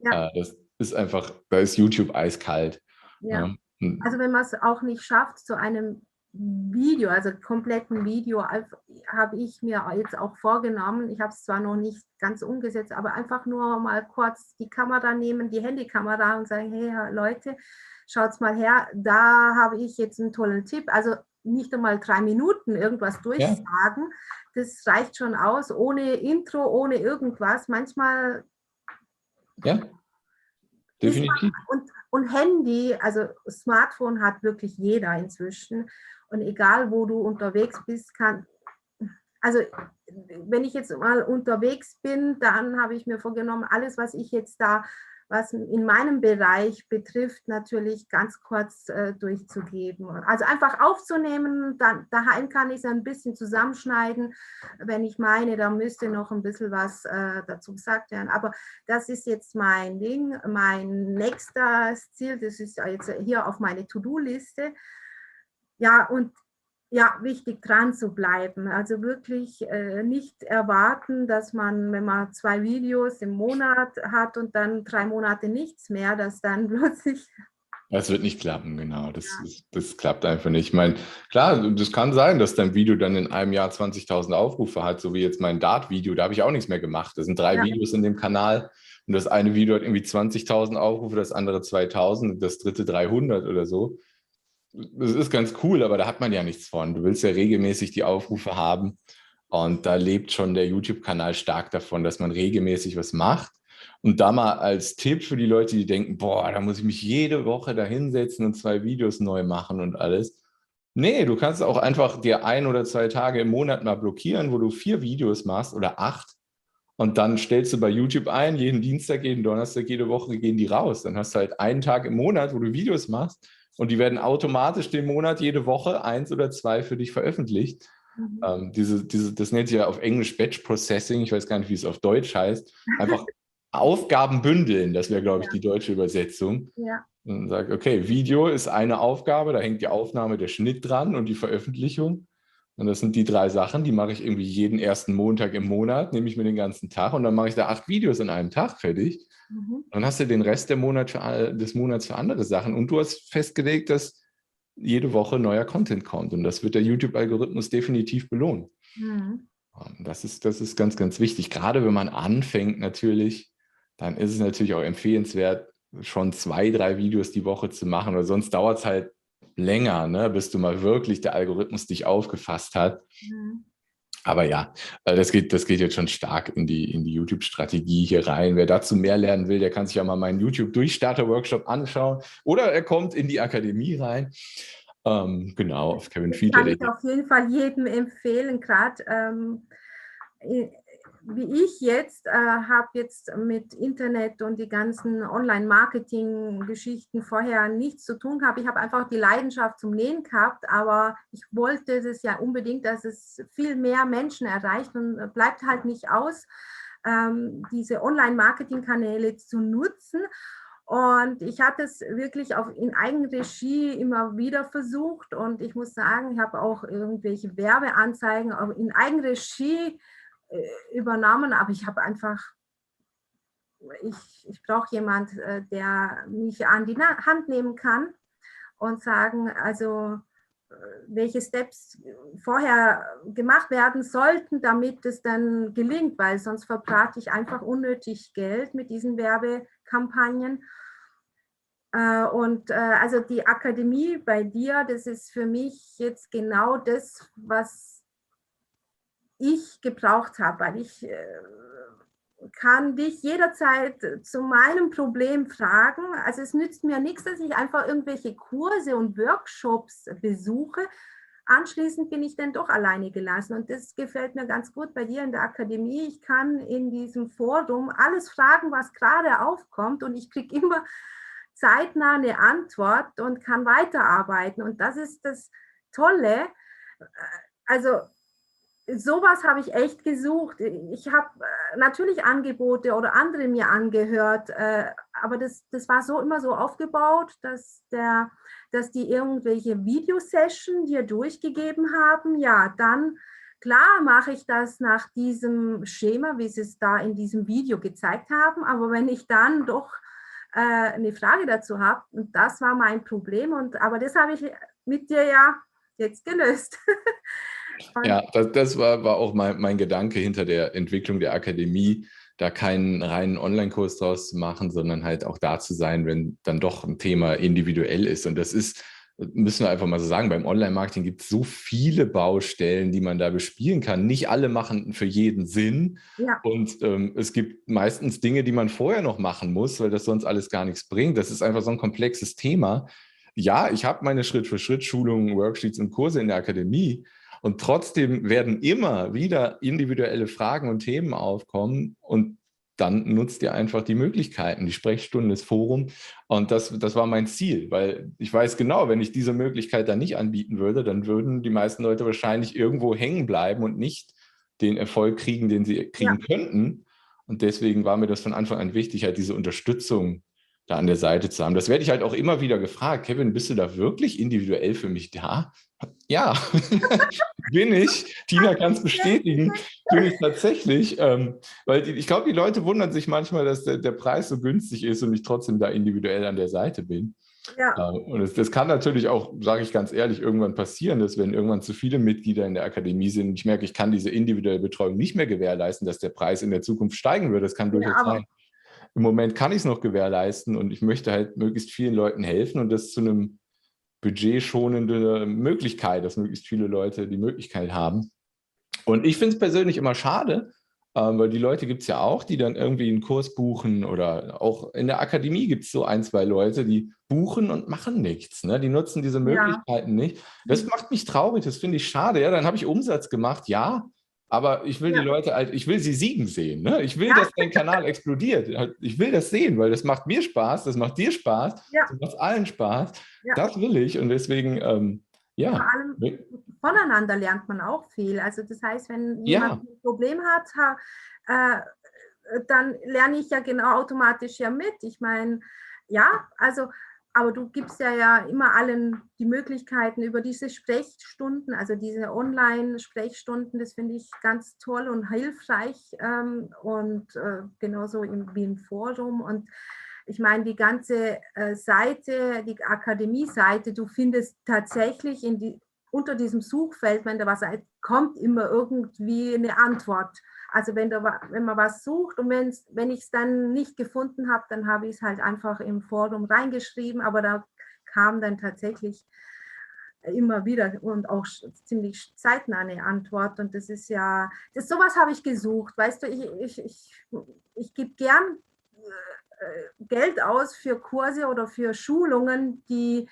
Ja. Äh, das ist einfach, da ist YouTube eiskalt. Ja. Hm. Also wenn man es auch nicht schafft, zu einem Video, also kompletten Video, habe ich mir jetzt auch vorgenommen. Ich habe es zwar noch nicht ganz umgesetzt, aber einfach nur mal kurz die Kamera nehmen, die Handykamera und sagen, hey Leute, schaut's mal her, da habe ich jetzt einen tollen Tipp. Also nicht einmal drei Minuten irgendwas durchsagen, ja. das reicht schon aus, ohne Intro, ohne irgendwas. Manchmal ja. Definitiv. Und, und Handy, also Smartphone hat wirklich jeder inzwischen. Und egal, wo du unterwegs bist, kann, also wenn ich jetzt mal unterwegs bin, dann habe ich mir vorgenommen, alles, was ich jetzt da was in meinem Bereich betrifft, natürlich ganz kurz äh, durchzugeben. Also einfach aufzunehmen, dann daheim kann ich es ein bisschen zusammenschneiden, wenn ich meine, da müsste noch ein bisschen was äh, dazu gesagt werden. Aber das ist jetzt mein Ding, mein nächstes Ziel, das ist jetzt hier auf meine To-Do-Liste. Ja, und ja, wichtig dran zu bleiben. Also wirklich äh, nicht erwarten, dass man, wenn man zwei Videos im Monat hat und dann drei Monate nichts mehr, dass dann plötzlich. Das wird nicht klappen, genau. Das, ja. das, das klappt einfach nicht. Ich meine, klar, das kann sein, dass dein Video dann in einem Jahr 20.000 Aufrufe hat, so wie jetzt mein Dart-Video. Da habe ich auch nichts mehr gemacht. Das sind drei ja. Videos in dem Kanal. Und das eine Video hat irgendwie 20.000 Aufrufe, das andere 2.000, das dritte 300 oder so das ist ganz cool, aber da hat man ja nichts von. Du willst ja regelmäßig die Aufrufe haben. Und da lebt schon der YouTube-Kanal stark davon, dass man regelmäßig was macht. Und da mal als Tipp für die Leute, die denken, boah, da muss ich mich jede Woche da hinsetzen und zwei Videos neu machen und alles. Nee, du kannst auch einfach dir ein oder zwei Tage im Monat mal blockieren, wo du vier Videos machst oder acht. Und dann stellst du bei YouTube ein, jeden Dienstag, jeden Donnerstag, jede Woche gehen die raus. Dann hast du halt einen Tag im Monat, wo du Videos machst und die werden automatisch den Monat jede Woche eins oder zwei für dich veröffentlicht. Mhm. Ähm, diese, diese, das nennt sich ja auf Englisch Batch Processing, ich weiß gar nicht, wie es auf Deutsch heißt. Einfach Aufgaben bündeln, das wäre, glaube ich, ja. die deutsche Übersetzung. Ja. Und sagt, okay, Video ist eine Aufgabe, da hängt die Aufnahme, der Schnitt dran und die Veröffentlichung. Und das sind die drei Sachen, die mache ich irgendwie jeden ersten Montag im Monat, nehme ich mir den ganzen Tag und dann mache ich da acht Videos in einem Tag fertig. Mhm. Dann hast du den Rest Monat für, des Monats für andere Sachen und du hast festgelegt, dass jede Woche neuer Content kommt und das wird der YouTube-Algorithmus definitiv belohnen. Mhm. Das ist, das ist ganz, ganz wichtig. Gerade wenn man anfängt natürlich, dann ist es natürlich auch empfehlenswert, schon zwei, drei Videos die Woche zu machen, oder sonst dauert es halt länger, ne, bis du mal wirklich der Algorithmus dich aufgefasst hat. Mhm. Aber ja, äh, das geht, das geht jetzt schon stark in die, in die YouTube-Strategie hier rein. Wer dazu mehr lernen will, der kann sich ja mal meinen YouTube-Durchstarter-Workshop anschauen oder er kommt in die Akademie rein. Ähm, genau, auf Kevin Fiedler. Kann ich auf jeden Fall jedem empfehlen, gerade ähm, wie ich jetzt, äh, habe jetzt mit Internet und die ganzen Online-Marketing-Geschichten vorher nichts zu tun gehabt. Ich habe einfach die Leidenschaft zum Nähen gehabt, aber ich wollte es ja unbedingt, dass es viel mehr Menschen erreicht und bleibt halt nicht aus, ähm, diese Online-Marketing-Kanäle zu nutzen. Und ich hatte es wirklich auf, in Eigenregie immer wieder versucht. Und ich muss sagen, ich habe auch irgendwelche Werbeanzeigen in Eigenregie übernommen, aber ich habe einfach, ich, ich brauche jemand, der mich an die Hand nehmen kann und sagen, also welche Steps vorher gemacht werden sollten, damit es dann gelingt, weil sonst verbrate ich einfach unnötig Geld mit diesen Werbekampagnen. Äh, und äh, also die Akademie bei dir, das ist für mich jetzt genau das, was ich gebraucht habe, weil ich äh, kann dich jederzeit zu meinem Problem fragen. Also es nützt mir nichts, dass ich einfach irgendwelche Kurse und Workshops besuche. Anschließend bin ich dann doch alleine gelassen und das gefällt mir ganz gut bei dir in der Akademie. Ich kann in diesem Forum alles fragen, was gerade aufkommt und ich kriege immer zeitnah eine Antwort und kann weiterarbeiten und das ist das Tolle. Also sowas habe ich echt gesucht. Ich habe äh, natürlich Angebote oder andere mir angehört, äh, aber das, das war so immer so aufgebaut, dass, der, dass die irgendwelche Videosession dir durchgegeben haben. Ja, dann klar mache ich das nach diesem Schema, wie sie es da in diesem Video gezeigt haben. Aber wenn ich dann doch äh, eine Frage dazu habe, und das war mein Problem, und aber das habe ich mit dir ja jetzt gelöst. Ja, das, das war, war auch mein, mein Gedanke hinter der Entwicklung der Akademie, da keinen reinen Online-Kurs draus zu machen, sondern halt auch da zu sein, wenn dann doch ein Thema individuell ist. Und das ist, müssen wir einfach mal so sagen, beim Online-Marketing gibt es so viele Baustellen, die man da bespielen kann. Nicht alle machen für jeden Sinn. Ja. Und ähm, es gibt meistens Dinge, die man vorher noch machen muss, weil das sonst alles gar nichts bringt. Das ist einfach so ein komplexes Thema. Ja, ich habe meine Schritt-für-Schritt-Schulungen, Worksheets und Kurse in der Akademie, und trotzdem werden immer wieder individuelle Fragen und Themen aufkommen und dann nutzt ihr einfach die Möglichkeiten, die Sprechstunde, das Forum. Und das, das war mein Ziel, weil ich weiß genau, wenn ich diese Möglichkeit dann nicht anbieten würde, dann würden die meisten Leute wahrscheinlich irgendwo hängen bleiben und nicht den Erfolg kriegen, den sie kriegen ja. könnten. Und deswegen war mir das von Anfang an wichtig, halt diese Unterstützung da an der Seite zu haben. Das werde ich halt auch immer wieder gefragt. Kevin, bist du da wirklich individuell für mich da? Ja, bin ich. Tina kann es bestätigen. Bin ich tatsächlich. Ähm, weil die, ich glaube, die Leute wundern sich manchmal, dass der, der, Preis so günstig ist und ich trotzdem da individuell an der Seite bin. Ja. Äh, und das, das, kann natürlich auch, sage ich ganz ehrlich, irgendwann passieren, dass wenn irgendwann zu viele Mitglieder in der Akademie sind, ich merke, ich kann diese individuelle Betreuung nicht mehr gewährleisten, dass der Preis in der Zukunft steigen wird. Das kann durchaus ja, sein. Im Moment kann ich es noch gewährleisten und ich möchte halt möglichst vielen Leuten helfen und das zu einem budgetschonende Möglichkeit, dass möglichst viele Leute die Möglichkeit haben. Und ich finde es persönlich immer schade, ähm, weil die Leute gibt es ja auch, die dann irgendwie einen Kurs buchen oder auch in der Akademie gibt es so ein, zwei Leute, die buchen und machen nichts. Ne? Die nutzen diese Möglichkeiten ja. nicht. Das macht mich traurig, das finde ich schade. Ja, dann habe ich Umsatz gemacht, ja, aber ich will ja. die Leute halt, ich will sie siegen sehen. Ne? Ich will, ja. dass dein Kanal explodiert. Halt, ich will das sehen, weil das macht mir Spaß, das macht dir Spaß, ja. das macht allen Spaß. Das will ich und deswegen, ähm, ja. Vor allem voneinander lernt man auch viel. Also das heißt, wenn jemand ein Problem hat, äh, dann lerne ich ja genau automatisch ja mit. Ich meine, ja, also aber du gibst ja, ja immer allen die Möglichkeiten über diese Sprechstunden, also diese Online-Sprechstunden, das finde ich ganz toll und hilfreich ähm, und äh, genauso im, wie im Forum. Und ich meine, die ganze äh, Seite, die Akademie-Seite, du findest tatsächlich die, unter diesem Suchfeld, wenn da was kommt, immer irgendwie eine Antwort. Also wenn, da, wenn man was sucht und wenn ich es dann nicht gefunden habe, dann habe ich es halt einfach im Forum reingeschrieben, aber da kam dann tatsächlich immer wieder und auch ziemlich zeitnah eine Antwort. Und das ist ja, das, sowas habe ich gesucht. Weißt du, ich, ich, ich, ich gebe gern äh, Geld aus für Kurse oder für Schulungen, die,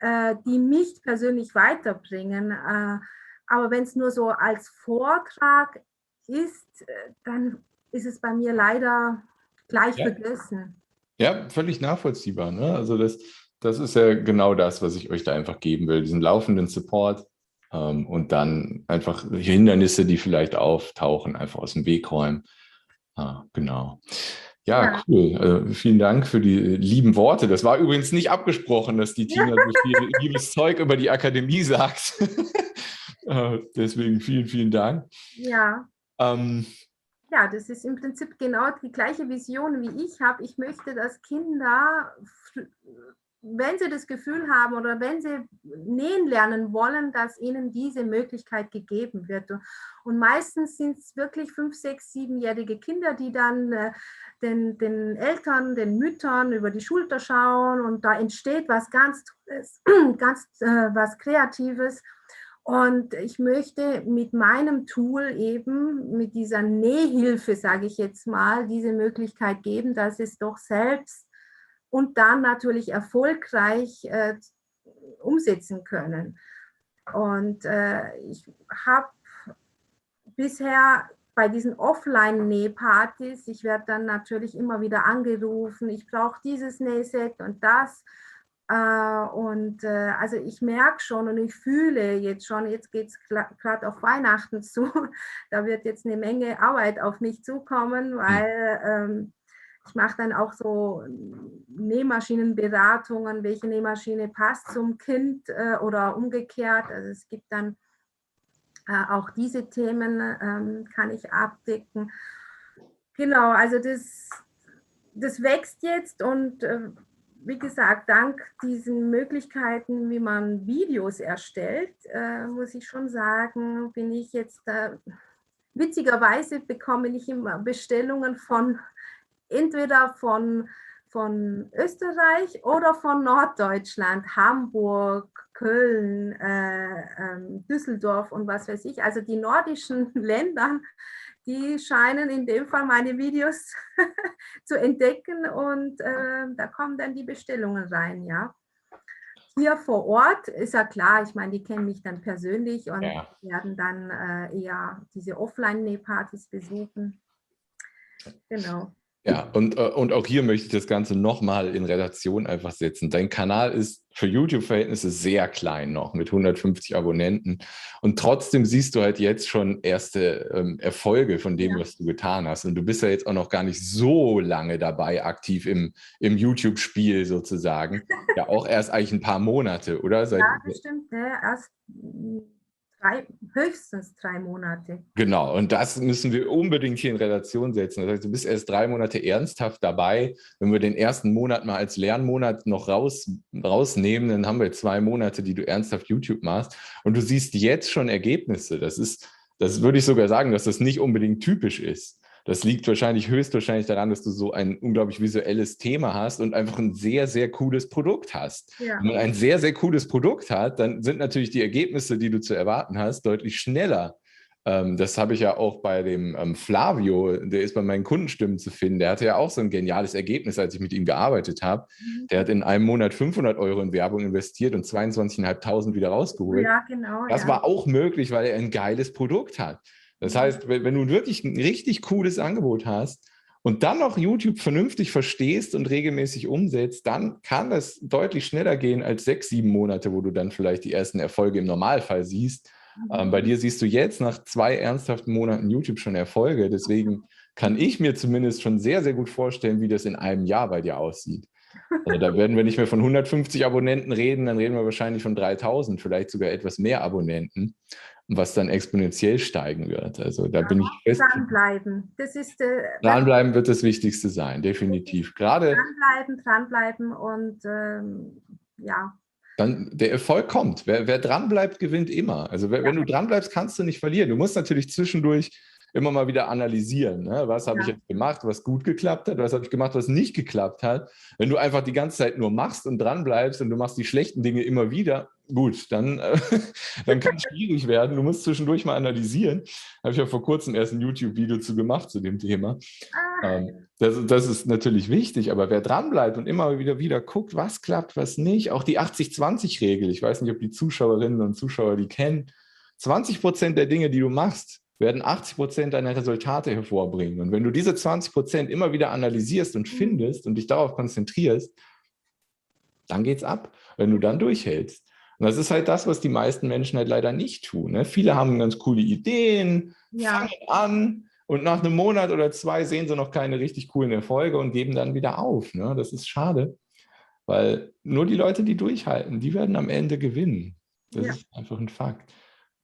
äh, die mich persönlich weiterbringen. Äh, aber wenn es nur so als Vortrag ist, äh, dann ist es bei mir leider gleich ja. vergessen. Ja, völlig nachvollziehbar. Ne? Also das, das ist ja genau das, was ich euch da einfach geben will, diesen laufenden Support ähm, und dann einfach Hindernisse, die vielleicht auftauchen, einfach aus dem Weg räumen. Ah, genau. Ja, ja, cool. Äh, vielen Dank für die lieben Worte. Das war übrigens nicht abgesprochen, dass die Tina so viel liebes Zeug über die Akademie sagt. äh, deswegen vielen, vielen Dank. Ja. Ähm, ja, das ist im Prinzip genau die gleiche Vision, wie ich habe. Ich möchte, dass Kinder, wenn sie das Gefühl haben oder wenn sie nähen lernen wollen, dass ihnen diese Möglichkeit gegeben wird. Und meistens sind es wirklich fünf, sechs, siebenjährige Kinder, die dann äh, den, den Eltern, den Müttern über die Schulter schauen und da entsteht was ganz, ganz äh, was Kreatives. Und ich möchte mit meinem Tool eben, mit dieser Nähhilfe, sage ich jetzt mal, diese Möglichkeit geben, dass es doch selbst und dann natürlich erfolgreich äh, umsetzen können. Und äh, ich habe bisher bei diesen Offline-Nähpartys, ich werde dann natürlich immer wieder angerufen, ich brauche dieses Nähset und das. Äh, und äh, also ich merke schon und ich fühle jetzt schon, jetzt geht es gerade auf Weihnachten zu, da wird jetzt eine Menge Arbeit auf mich zukommen, hm. weil ähm, ich mache dann auch so Nähmaschinenberatungen, welche Nähmaschine passt zum Kind äh, oder umgekehrt. Also es gibt dann äh, auch diese Themen ähm, kann ich abdecken. Genau, also das, das wächst jetzt und äh, wie gesagt, dank diesen Möglichkeiten, wie man Videos erstellt, äh, muss ich schon sagen, bin ich jetzt, äh, witzigerweise bekomme ich immer Bestellungen von, entweder von, von Österreich oder von Norddeutschland, Hamburg, Köln, äh, ähm, Düsseldorf und was weiß ich. Also die nordischen Länder die scheinen in dem Fall meine Videos zu entdecken und äh, da kommen dann die Bestellungen rein, ja. Hier vor Ort ist ja klar, ich meine, die kennen mich dann persönlich und ja. werden dann äh, eher diese Offline-Nähpartys besuchen. Genau. Ja, und, äh, und auch hier möchte ich das Ganze nochmal in Relation einfach setzen. Dein Kanal ist für YouTube-Verhältnisse sehr klein noch mit 150 Abonnenten. Und trotzdem siehst du halt jetzt schon erste ähm, Erfolge von dem, ja. was du getan hast. Und du bist ja jetzt auch noch gar nicht so lange dabei, aktiv im, im YouTube-Spiel sozusagen. ja, auch erst eigentlich ein paar Monate, oder? Seit ja, das stimmt. Ja, erst drei, höchstens drei Monate. Genau, und das müssen wir unbedingt hier in Relation setzen. Das heißt, du bist erst drei Monate ernsthaft dabei. Wenn wir den ersten Monat mal als Lernmonat noch raus, rausnehmen, dann haben wir zwei Monate, die du ernsthaft YouTube machst. Und du siehst jetzt schon Ergebnisse. Das ist, das würde ich sogar sagen, dass das nicht unbedingt typisch ist. Das liegt wahrscheinlich höchstwahrscheinlich daran, dass du so ein unglaublich visuelles Thema hast und einfach ein sehr, sehr cooles Produkt hast. Ja. Wenn man ein sehr, sehr cooles Produkt hat, dann sind natürlich die Ergebnisse, die du zu erwarten hast, deutlich schneller. Ähm, das habe ich ja auch bei dem ähm, Flavio, der ist bei meinen Kundenstimmen zu finden. Der hatte ja auch so ein geniales Ergebnis, als ich mit ihm gearbeitet habe. Mhm. Der hat in einem Monat 500 Euro in Werbung investiert und 22.500 wieder rausgeholt. Ja, genau. Das ja. war auch möglich, weil er ein geiles Produkt hat. Das mhm. heißt, wenn, du wirklich ein richtig cooles Angebot hast und dann noch YouTube vernünftig verstehst und regelmäßig umsetzt, dann kann das deutlich schneller gehen als sechs, sieben Monate, wo du dann vielleicht die ersten Erfolge im Normalfall siehst. Ähm, bei mhm. dir siehst du jetzt nach zwei ernsthaften Monaten YouTube schon Erfolge. Deswegen kann ich mir zumindest schon sehr, sehr gut vorstellen, wie das in einem Jahr bei dir aussieht. Also da werden wir nicht mehr von 150 Abonnenten reden, dann reden wir wahrscheinlich von 3000, vielleicht sogar etwas mehr Abonnenten was dann exponentiell steigen wird. Also da ja, bin ich fest. Dranbleiben. Das ist äh, dranbleiben wird das Wichtigste sein, definitiv. Gerade dranbleiben, dranbleiben und ähm, ja. Dann der Erfolg kommt. Wer, wer dranbleibt, gewinnt immer. Also wer, ja. wenn du dranbleibst, kannst du nicht verlieren. Du musst natürlich zwischendurch immer mal wieder analysieren. Ne? Was habe ja. ich jetzt gemacht, was gut geklappt hat, was habe ich gemacht, was nicht geklappt hat. Wenn du einfach die ganze Zeit nur machst und dran bleibst und du machst die schlechten Dinge immer wieder, gut, dann, äh, dann kann es schwierig werden. Du musst zwischendurch mal analysieren. Habe ich ja vor kurzem erst ein YouTube-Video zu gemacht zu dem Thema. Ah. Ähm, das, das ist natürlich wichtig, aber wer dran bleibt und immer wieder wieder guckt, was klappt, was nicht, auch die 80-20-Regel, ich weiß nicht, ob die Zuschauerinnen und Zuschauer die kennen, 20 Prozent der Dinge, die du machst, werden 80 Prozent deiner Resultate hervorbringen. Und wenn du diese 20 Prozent immer wieder analysierst und mhm. findest und dich darauf konzentrierst, dann geht's ab, wenn du dann durchhältst. Und das ist halt das, was die meisten Menschen halt leider nicht tun. Ne? Viele haben ganz coole Ideen, ja. fangen an und nach einem Monat oder zwei sehen sie noch keine richtig coolen Erfolge und geben dann wieder auf. Ne? Das ist schade, weil nur die Leute, die durchhalten, die werden am Ende gewinnen. Das ja. ist einfach ein Fakt.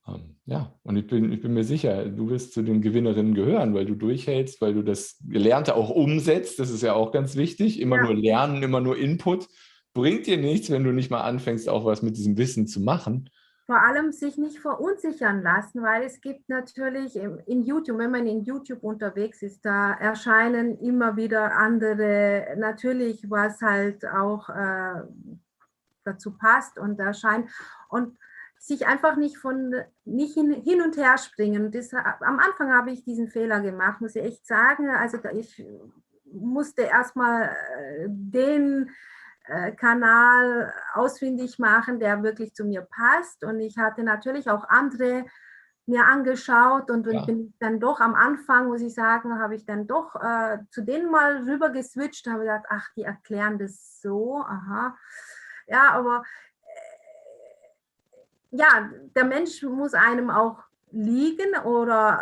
Ähm, ja, und ich bin, ich bin mir sicher, du wirst zu den Gewinnerinnen gehören, weil du durchhältst, weil du das Gelernte auch umsetzt. Das ist ja auch ganz wichtig. Immer ja. nur lernen, immer nur Input. Bringt dir nichts, wenn du nicht mal anfängst, auch was mit diesem Wissen zu machen. Vor allem sich nicht verunsichern lassen, weil es gibt natürlich in YouTube, wenn man in YouTube unterwegs ist, da erscheinen immer wieder andere, natürlich, was halt auch äh, dazu passt und erscheint. Und sich einfach nicht von nicht hin, hin und her springen. Das, am Anfang habe ich diesen Fehler gemacht, muss ich echt sagen. Also ich musste erstmal äh, den äh, Kanal ausfindig machen, der wirklich zu mir passt. Und ich hatte natürlich auch andere mir angeschaut und, ja. bin dann doch am Anfang, muss ich sagen, habe ich dann doch äh, zu denen mal rüber geswitcht, habe gedacht, ach, die erklären das so, aha. Ja, aber ja, der Mensch muss einem auch liegen oder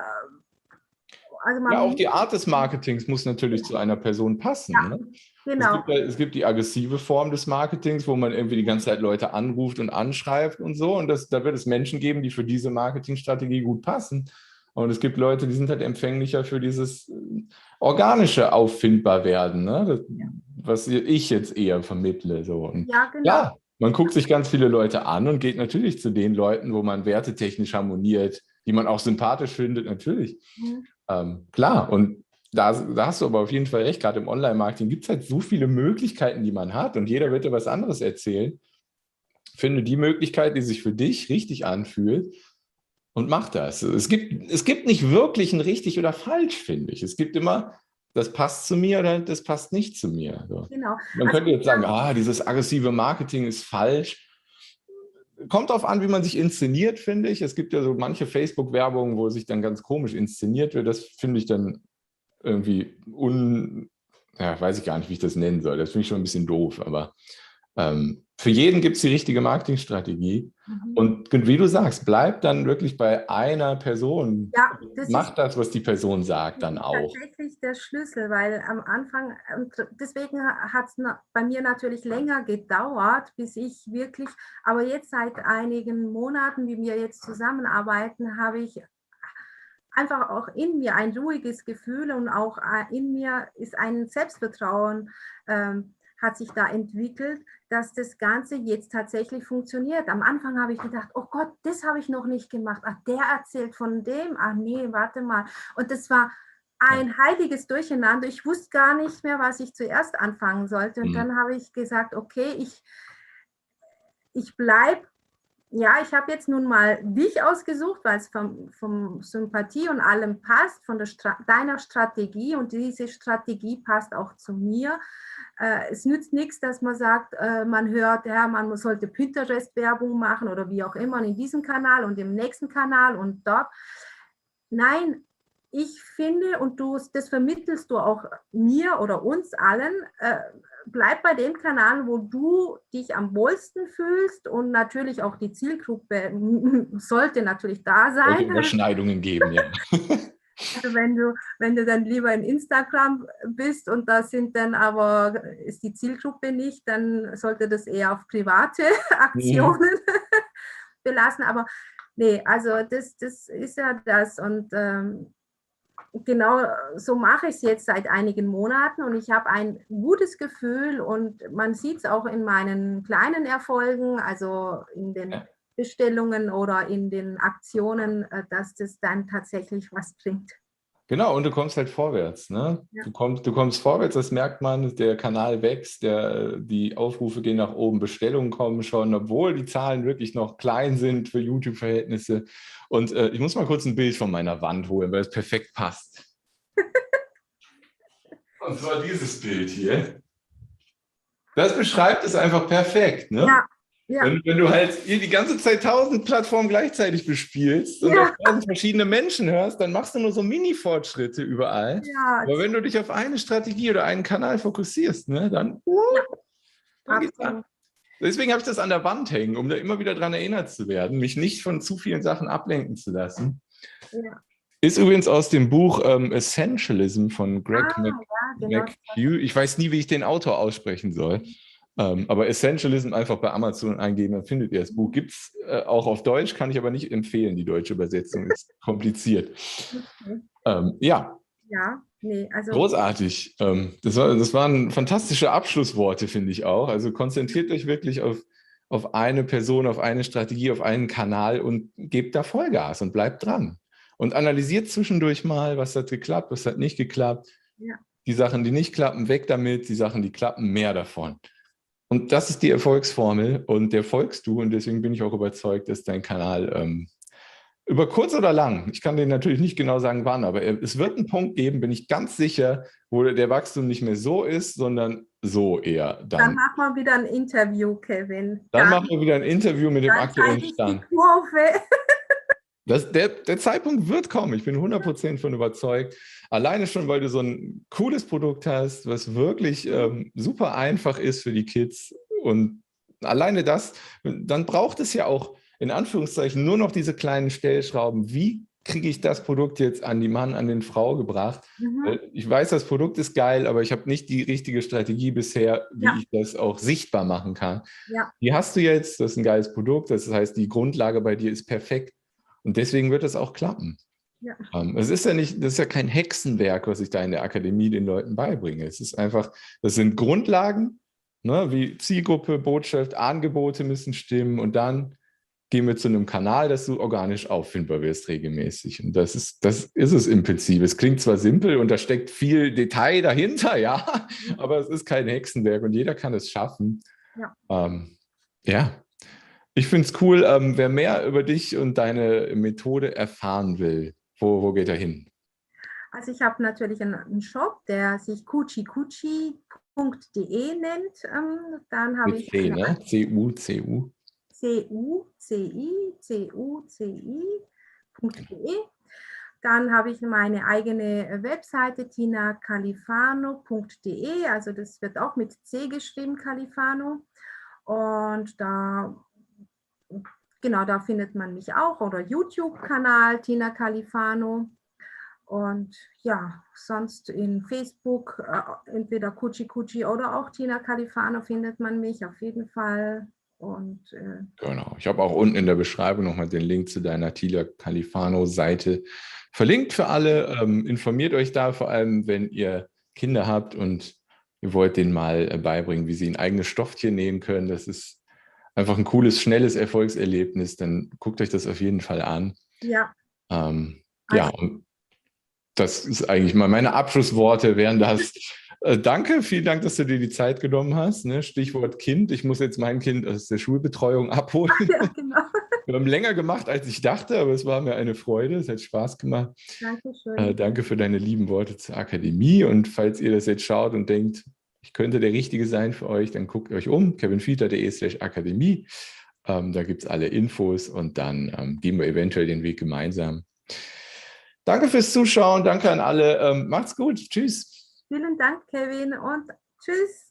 also ja, auch die Art des Marketings muss natürlich zu einer Person passen. Ja, ne? Genau. Es gibt, es gibt, die aggressive Form des Marketings, wo man irgendwie die ganze Zeit Leute anruft und anschreibt und so. Und das, da wird es Menschen geben, die für diese Marketingstrategie gut passen. Und es gibt Leute, die sind halt empfänglicher für dieses äh, organische auffindbar werden, ne? Das, was ich jetzt eher vermittle. So. Und ja, genau. Ja, man guckt sich ganz viele Leute an und geht natürlich zu den Leuten, wo man wertetechnisch harmoniert, die man auch sympathisch findet, natürlich. Mhm. Ähm, klar, und da, da, hast du aber auf jeden Fall recht, gerade im Online-Marketing gibt es halt so viele Möglichkeiten, die man hat und jeder wird dir was anderes erzählen. Finde die Möglichkeit, die sich für dich richtig anfühlt und mach das. Es gibt, es gibt nicht wirklich ein richtig oder falsch, finde ich. Es gibt immer das passt zu mir oder das passt nicht zu mir. So. Genau. Man also, könnte jetzt sagen, ah, dieses aggressive Marketing ist falsch. Kommt darauf an, wie man sich inszeniert, finde ich. Es gibt ja so manche Facebook-Werbungen, wo sich dann ganz komisch inszeniert wird. Das finde ich dann irgendwie un, ja, weiß ich gar nicht, wie ich das nennen soll. Das finde ich schon ein bisschen doof, aber ähm, für jeden gibt es die richtige Marketingstrategie. Mhm. Und wie du sagst, bleib dann wirklich bei einer Person. Ja, das Mach das, was die Person sagt, dann auch. Tatsächlich der Schlüssel, weil am Anfang, deswegen hat es bei mir natürlich länger gedauert, bis ich wirklich, aber jetzt seit einigen Monaten, wie wir jetzt zusammenarbeiten, habe ich einfach auch in mir ein ruhiges Gefühl und auch in mir ist ein Selbstvertrauen. Ähm, hat sich da entwickelt, dass das Ganze jetzt tatsächlich funktioniert. Am Anfang habe ich gedacht, oh Gott, das habe ich noch nicht gemacht. Ach, der erzählt von dem. Ach nee, warte mal. Und das war ein heiliges Durcheinander. Ich wusste gar nicht mehr, was ich zuerst anfangen sollte. Und mhm. dann habe ich gesagt, okay, ich, ich bleibe ja, ich habe jetzt nun mal dich ausgesucht, weil es vom, vom Sympathie und allem passt, von Stra deiner Strategie und diese Strategie passt auch zu mir. Äh, es nützt nichts, dass man sagt, äh, man hört, ja, man sollte Pinterest-Werbung machen oder wie auch immer in diesem Kanal und im nächsten Kanal und dort. Nein, ich finde, und du, das vermittelst du auch mir oder uns allen, äh, bleib bei dem Kanal, wo du dich am wohlsten fühlst und natürlich auch die Zielgruppe sollte natürlich da sein. Sollte Überschneidungen geben, ja. Also wenn du, wenn du dann lieber in Instagram bist und da sind dann aber ist die Zielgruppe nicht, dann sollte das eher auf private Aktionen ja. belassen. Aber nee, also das, das ist ja das. Und ähm, genau so mache ich es jetzt seit einigen Monaten und ich habe ein gutes Gefühl und man sieht es auch in meinen kleinen Erfolgen, also in den Bestellungen oder in den Aktionen, äh, dass das dann tatsächlich was bringt. Genau, und du kommst halt vorwärts. Ne? Ja. Du, kommst, du kommst vorwärts, das merkt man, der Kanal wächst, der, die Aufrufe gehen nach oben, Bestellungen kommen schon, obwohl die Zahlen wirklich noch klein sind für YouTube-Verhältnnisse. Und äh, ich muss mal kurz ein Bild von meiner Wand holen, weil es perfekt passt. und zwar dieses Bild hier. Das beschreibt es einfach perfekt. Ne? Ja. Ja. Wenn, wenn, du halt die ganze Zeit tausend Plattformen gleichzeitig bespielst und ja. tausend verschiedene Menschen hörst, dann machst du nur so Mini-Fortschritte überall. Ja, Aber wenn du dich auf eine Strategie oder einen Kanal fokussierst, ne, dann, uh, dann an. Deswegen habe ich das an der Wand hängen, um da immer wieder daran erinnert zu werden, mich nicht von zu vielen Sachen ablenken zu lassen. Ja. Ist übrigens aus dem Buch ähm, Essentialism von Greg ah, Mc, ja, genau. McHugh. Ich weiß nie, wie ich den Autor aussprechen soll. Ähm, aber Essentialism einfach bei Amazon eingeben, dann findet ihr das Buch. Gibt es äh, auch auf Deutsch, kann ich aber nicht empfehlen. Die deutsche Übersetzung ist kompliziert. Okay. Ähm, ja. Ja, nee, also. Großartig. Ähm, das, war, das waren fantastische Abschlussworte, finde ich auch. Also konzentriert euch wirklich auf, auf eine Person, auf eine Strategie, auf einen Kanal und gebt da Vollgas und bleibt dran. Und analysiert zwischendurch mal, was hat geklappt, was hat nicht geklappt. Ja. Die Sachen, die nicht klappen, weg damit. Die Sachen, die klappen, mehr davon. Und das ist die Erfolgsformel und der folgst du und deswegen bin ich auch überzeugt, dass dein Kanal ähm, über kurz oder lang, ich kann dir natürlich nicht genau sagen, wann, aber es wird einen Punkt geben, bin ich ganz sicher, wo der Wachstum nicht mehr so ist, sondern so eher dann. Dann machen wir wieder ein Interview, Kevin. Dann, dann machen wir wieder ein Interview mit dem aktuellen Stand. Das, der, der Zeitpunkt wird kommen, ich bin 100% von überzeugt. Alleine schon, weil du so ein cooles Produkt hast, was wirklich ähm, super einfach ist für die Kids. Und alleine das, dann braucht es ja auch in Anführungszeichen nur noch diese kleinen Stellschrauben. Wie kriege ich das Produkt jetzt an die Mann, an den Frau gebracht? Mhm. Ich weiß, das Produkt ist geil, aber ich habe nicht die richtige Strategie bisher, wie ja. ich das auch sichtbar machen kann. Ja. Die hast du jetzt, das ist ein geiles Produkt, das heißt, die Grundlage bei dir ist perfekt und deswegen wird es auch klappen. Ja. Ähm, es ist ja nicht, das ist ja kein Hexenwerk, was ich da in der Akademie den Leuten beibringe. Es ist einfach, das sind Grundlagen, ne, wie Zielgruppe, Botschaft, Angebote müssen stimmen und dann gehen wir zu einem Kanal, dass du organisch auffindbar wirst regelmäßig. Und das ist, das ist es im Prinzip. Es klingt zwar simpel und da steckt viel Detail dahinter, ja, aber es ist kein Hexenwerk und jeder kann es schaffen. Ja. Ähm, ja. Ich finde es cool, ähm, wer mehr über dich und deine Methode erfahren will, wo, wo geht er hin? Also ich habe natürlich einen, Shop, der sich kuchikuchi.de nennt. Ähm, dann habe ich C, ne? C-U-C-U. C-U-C-I-C-U-C-I.de. Dann habe ich meine eigene Webseite tinacalifano.de, also das wird auch mit C geschrieben, Califano. Und da Genau, da findet man mich auch oder YouTube-Kanal Tina Califano. Und ja, sonst in Facebook, äh, entweder Kuchi Kuchi oder auch Tina Califano findet man mich auf jeden Fall. Und, äh, genau, ich habe auch unten in der Beschreibung nochmal den Link zu deiner Tina Califano-Seite verlinkt für alle. Ähm, informiert euch da, vor allem wenn ihr Kinder habt und ihr wollt denen mal äh, beibringen, wie sie ein eigenes Stofftier nähen können. Das ist einfach ein cooles, schnelles Erfolgserlebnis, dann guckt euch das auf jeden Fall an. Ja. Ähm, also. Ja, und das ist eigentlich mal meine Abschlussworte wären das. Äh, danke, vielen Dank, dass du dir die Zeit genommen hast. Ne? Stichwort Kind. Ich muss jetzt mein Kind aus der Schulbetreuung abholen. Ja, genau. Wir haben länger gemacht, als ich dachte, aber es war mir eine Freude. Es hat Spaß gemacht. Dankeschön. Äh, danke für deine lieben Worte zur Akademie. Und falls ihr das jetzt schaut und denkt, ich könnte der Richtige sein für euch, dann guckt euch um, kevinfiedler.de slash akademie. Ähm, da gibt es alle Infos und dann ähm, gehen wir eventuell den Weg gemeinsam. Danke fürs Zuschauen, danke an alle. Ähm, macht's gut. Tschüss. Vielen Dank, Kevin, und tschüss.